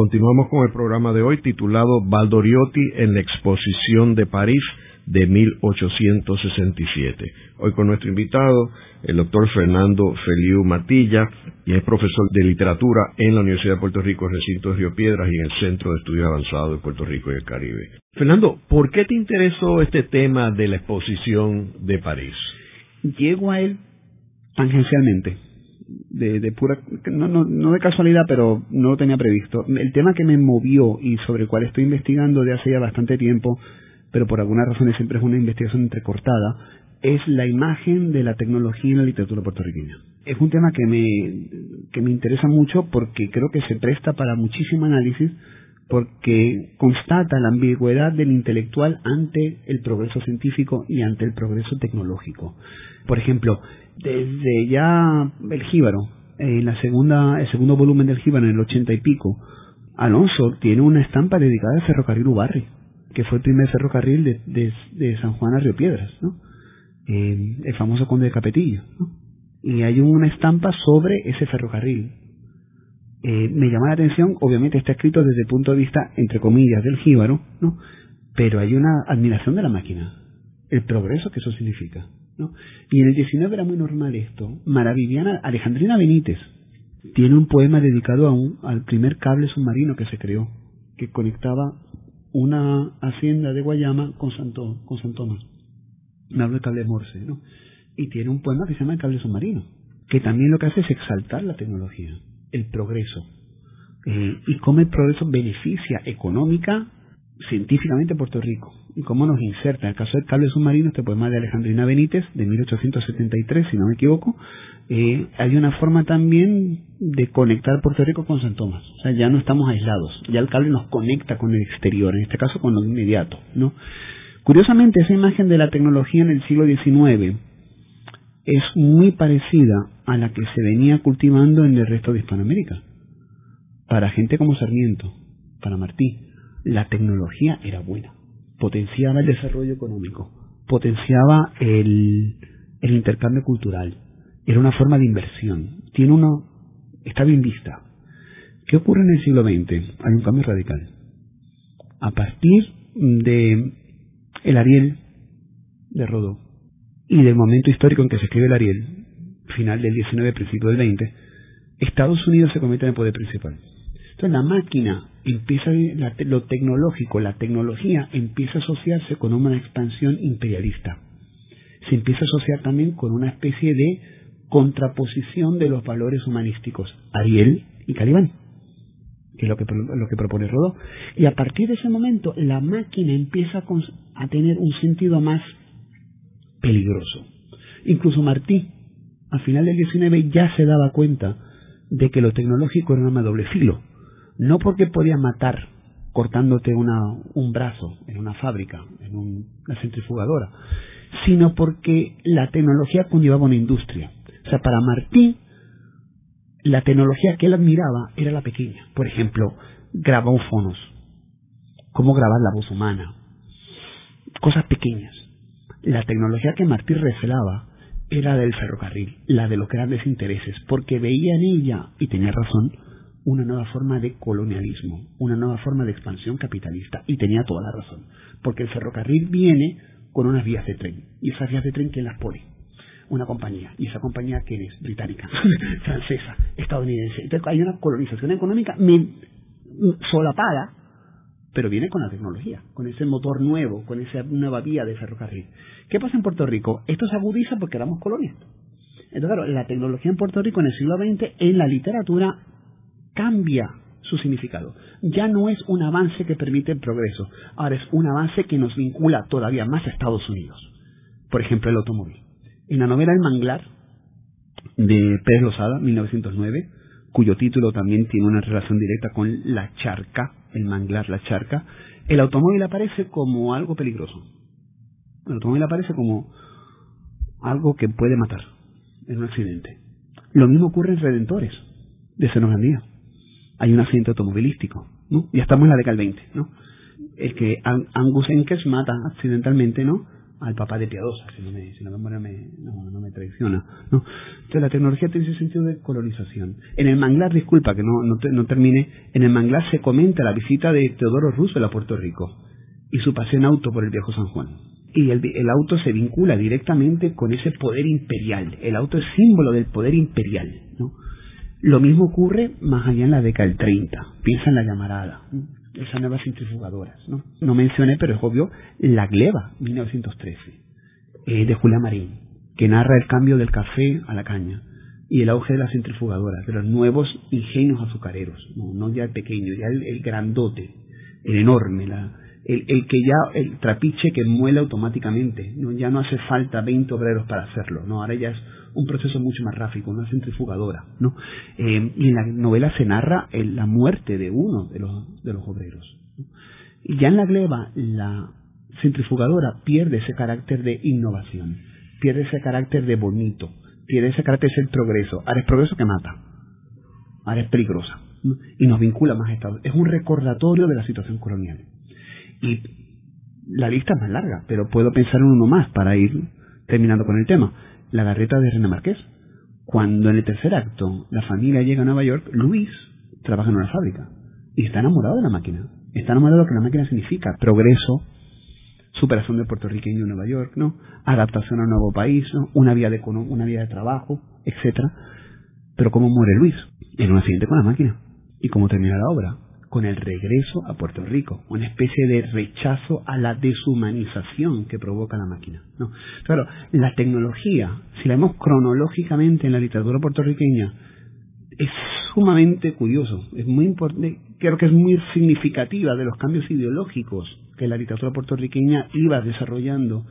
Continuamos con el programa de hoy titulado Valdoriotti en la exposición de París de 1867. Hoy con nuestro invitado, el doctor Fernando Feliu Matilla, y es profesor de literatura en la Universidad de Puerto Rico, recinto de Río Piedras y en el Centro de Estudios Avanzados de Puerto Rico y el Caribe. Fernando, ¿por qué te interesó este tema de la exposición de París? Llego a él tangencialmente de, de pura, no, no, no de casualidad, pero no lo tenía previsto. El tema que me movió y sobre el cual estoy investigando de hace ya bastante tiempo, pero por algunas razones siempre es una investigación entrecortada, es la imagen de la tecnología en la literatura puertorriqueña. Es un tema que me, que me interesa mucho porque creo que se presta para muchísimo análisis porque constata la ambigüedad del intelectual ante el progreso científico y ante el progreso tecnológico. Por ejemplo, desde ya el Jíbaro, en la segunda, el segundo volumen del Jíbaro, en el ochenta y pico, Alonso tiene una estampa dedicada al ferrocarril Ubarri, que fue el primer ferrocarril de, San Juan a Río Piedras, ¿no? Eh, el famoso conde de Capetillo, ¿no? Y hay una estampa sobre ese ferrocarril. Eh, me llama la atención, obviamente está escrito desde el punto de vista, entre comillas, del jíbaro, ¿no? Pero hay una admiración de la máquina, el progreso que eso significa. Y en el 19 era muy normal esto. Maraviviana Alejandrina Benítez tiene un poema dedicado a un, al primer cable submarino que se creó, que conectaba una hacienda de Guayama con Santo, con San Tomás. Me hablo de cable Morse, ¿no? Y tiene un poema que se llama El cable submarino, que también lo que hace es exaltar la tecnología, el progreso. eh, y cómo el progreso beneficia económica, científicamente a Puerto Rico y cómo nos inserta. En el caso del cable submarino, este poema de Alejandrina Benítez, de 1873, si no me equivoco, eh, hay una forma también de conectar Puerto Rico con San Tomás. O sea, ya no estamos aislados, ya el cable nos conecta con el exterior, en este caso con lo inmediato, ¿no? Curiosamente, esa imagen de la tecnología en el siglo XIX es muy parecida a la que se venía cultivando en el resto de Hispanoamérica. Para gente como Sarmiento, para Martí, la tecnología era buena potenciaba el desarrollo económico, potenciaba el, intercambio cultural, era una forma de inversión, tiene uno, está bien vista. ¿Qué ocurre en el siglo XX? Hay un cambio radical. A partir de el Ariel de Rodó y del momento histórico en que se escribe el Ariel, final del 19, principio del 20, Estados Unidos se convierte en el poder principal. Entonces la máquina empieza, lo tecnológico, la tecnología empieza a asociarse con una expansión imperialista. Se empieza a asociar también con una especie de contraposición de los valores humanísticos, Ariel y Calibán, que es lo que, lo que propone Rodó. Y a partir de ese momento, la máquina empieza a, a tener un sentido más peligroso. Incluso Martí, a final del 19, ya se daba cuenta de que lo tecnológico era un doble filo no porque podía matar cortándote una, un brazo en una fábrica, en una centrifugadora, sino porque la tecnología conllevaba una industria. O sea, para Martín, la tecnología que él admiraba era la pequeña. Por ejemplo, grabófonos, cómo grabar la voz humana, cosas pequeñas. La tecnología que Martín recelaba era del ferrocarril, la de los grandes intereses, porque veía en ella, y tenía razón, una nueva forma de colonialismo, una nueva forma de expansión capitalista. Y tenía toda la razón, porque el ferrocarril viene con unas vías de tren. ¿Y esas vías de tren quién las pone? Una compañía. ¿Y esa compañía quién es? Británica, francesa, estadounidense. Entonces hay una colonización económica solapada, pero viene con la tecnología, con ese motor nuevo, con esa nueva vía de ferrocarril. ¿Qué pasa en Puerto Rico? Esto se agudiza porque éramos colonia. Entonces, claro, la tecnología en Puerto Rico en el siglo XX en la literatura cambia su significado. Ya no es un avance que permite el progreso, ahora es un avance que nos vincula todavía más a Estados Unidos. Por ejemplo, el automóvil. En la novela El Manglar, de Pérez Lozada, 1909, cuyo título también tiene una relación directa con la charca, el manglar, la charca, el automóvil aparece como algo peligroso. El automóvil aparece como algo que puede matar en un accidente. Lo mismo ocurre en Redentores, de Senogandía hay un accidente automovilístico, ¿no? Ya estamos en la década del 20, ¿no? El que Angus Enkes mata accidentalmente, ¿no? Al papá de Piadosa, si no me, si la memoria me, no, me traiciona, ¿no? Entonces la tecnología tiene ese sentido de colonización. En el manglar, disculpa que no, no, termine, en el manglar se comenta la visita de Teodoro Roosevelt a Puerto Rico y su paseo en auto por el viejo San Juan. Y el, el auto se vincula directamente con ese poder imperial. El auto es símbolo del poder imperial, ¿no? Lo mismo ocurre más allá en la década del 30. Piensa en la llamarada, esas nuevas centrifugadoras. ¿no? no mencioné, pero es obvio, La Gleba, 1913, eh, de Julia Marín, que narra el cambio del café a la caña y el auge de las centrifugadoras, de los nuevos ingenios azucareros, no, no ya el pequeño, ya el, grandote, el enorme, la, el, el, que ya, el trapiche que muele automáticamente, ¿no? ya no hace falta 20 obreros para hacerlo, no, ahora ya es un proceso mucho más rápido, una centrifugadora, ¿no? Eh, y en la novela se narra la muerte de uno de los, de los obreros. Y ya en la gleba, la centrifugadora pierde ese carácter de innovación, pierde ese carácter de bonito, pierde ese carácter del progreso. Ahora es progreso que mata, ahora es peligrosa y nos vincula más a Estados Es un recordatorio de la situación colonial. Y la lista es más larga, pero puedo pensar en uno más para ir terminando con el tema la garreta de René Marqués. Cuando en el tercer acto la familia llega a Nueva York, Luis trabaja en una fábrica y está enamorado de la máquina. Está enamorado de lo que la máquina significa. Progreso, superación del puertorriqueño en Nueva York, ¿no? Adaptación a un nuevo país, ¿no? Una vía de, una vía de trabajo, etcétera. Pero ¿cómo muere Luis? En un accidente con la máquina. ¿Y cómo termina la obra? Con el regreso a Puerto Rico, una especie de rechazo a la deshumanización que provoca la máquina. ¿no? Claro, la tecnología, si la vemos cronológicamente en la literatura puertorriqueña, es sumamente curioso, es muy importante, creo que es muy significativa de los cambios ideológicos que la literatura puertorriqueña iba desarrollando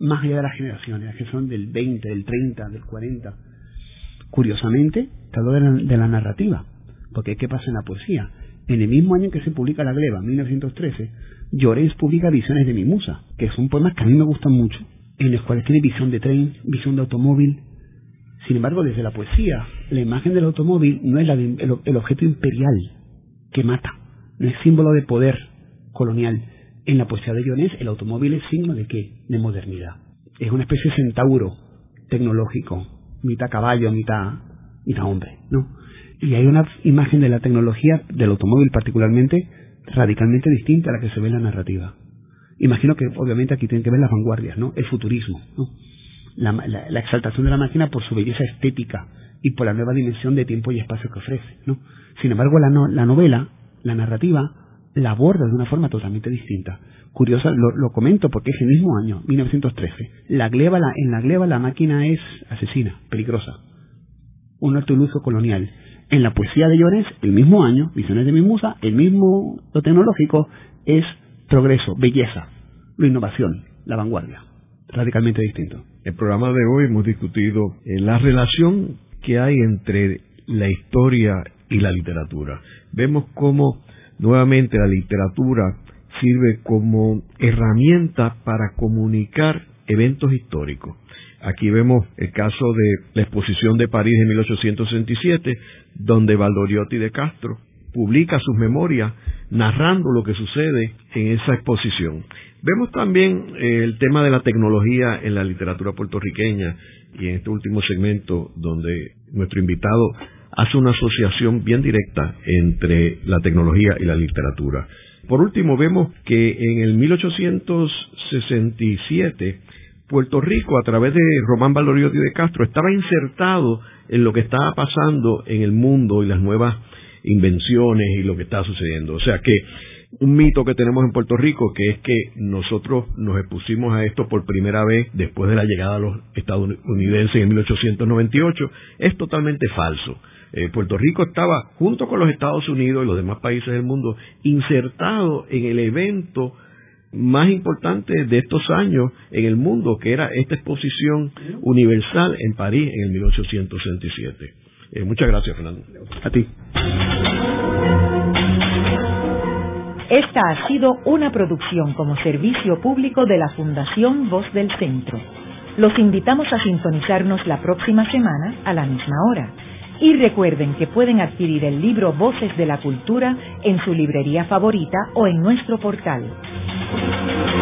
más allá de las generaciones, que son del 20, del 30, del 40. Curiosamente, todo de la, de la narrativa, porque ¿qué pasa en la poesía? En el mismo año que se publica La Gleba, 1913, Llorens publica Visiones de mi musa, que son poemas que a mí me gustan mucho, en los cuales tiene visión de tren, visión de automóvil. Sin embargo, desde la poesía, la imagen del automóvil no es la el, objeto imperial que mata, no es símbolo de poder colonial. En la poesía de Llorens, el automóvil es signo de qué? De modernidad. Es una especie de centauro tecnológico, mitad caballo, mitad, mitad hombre, ¿no? Y hay una imagen de la tecnología, del automóvil particularmente, radicalmente distinta a la que se ve en la narrativa. Imagino que obviamente aquí tienen que ver las vanguardias, ¿no? El futurismo, ¿no? La, la, exaltación de la máquina por su belleza estética y por la nueva dimensión de tiempo y espacio que ofrece, ¿no? Sin embargo, la, la novela, la narrativa, la aborda de una forma totalmente distinta. Curiosa, lo, comento porque es el mismo año, 1913. La gleba, la, en la gleba la máquina es asesina, peligrosa. Un uso colonial en la poesía de Llorens, el mismo año, Visiones de mi musa, el mismo, lo tecnológico es progreso, belleza, la innovación, la vanguardia. Radicalmente distinto. El programa de hoy hemos discutido eh, la relación que hay entre la historia y la literatura. Vemos cómo nuevamente la literatura sirve como herramienta para comunicar eventos históricos. Aquí vemos el caso de la exposición de París de 1867, donde Valdoriotti de Castro publica sus memorias narrando lo que sucede en esa exposición. Vemos también eh, el tema de la tecnología en la literatura puertorriqueña y en este último segmento donde nuestro invitado hace una asociación bien directa entre la tecnología y la literatura. Por último, vemos que en el 1867 Puerto Rico, a través de Román Valoriotti de Castro, estaba insertado en lo que estaba pasando en el mundo y las nuevas invenciones y lo que estaba sucediendo. O sea que un mito que tenemos en Puerto Rico, que es que nosotros nos expusimos a esto por primera vez después de la llegada de los estadounidenses en 1898, es totalmente falso. Eh, Puerto Rico estaba, junto con los Estados Unidos y los demás países del mundo, insertado en el evento más importante de estos años en el mundo, que era esta exposición universal en París en el 1867. Eh, muchas gracias, Fernando. A ti. Esta ha sido una producción como servicio público de la Fundación Voz del Centro. Los invitamos a sintonizarnos la próxima semana a la misma hora. Y recuerden que pueden adquirir el libro Voces de la Cultura en su librería favorita o en nuestro portal Thank you.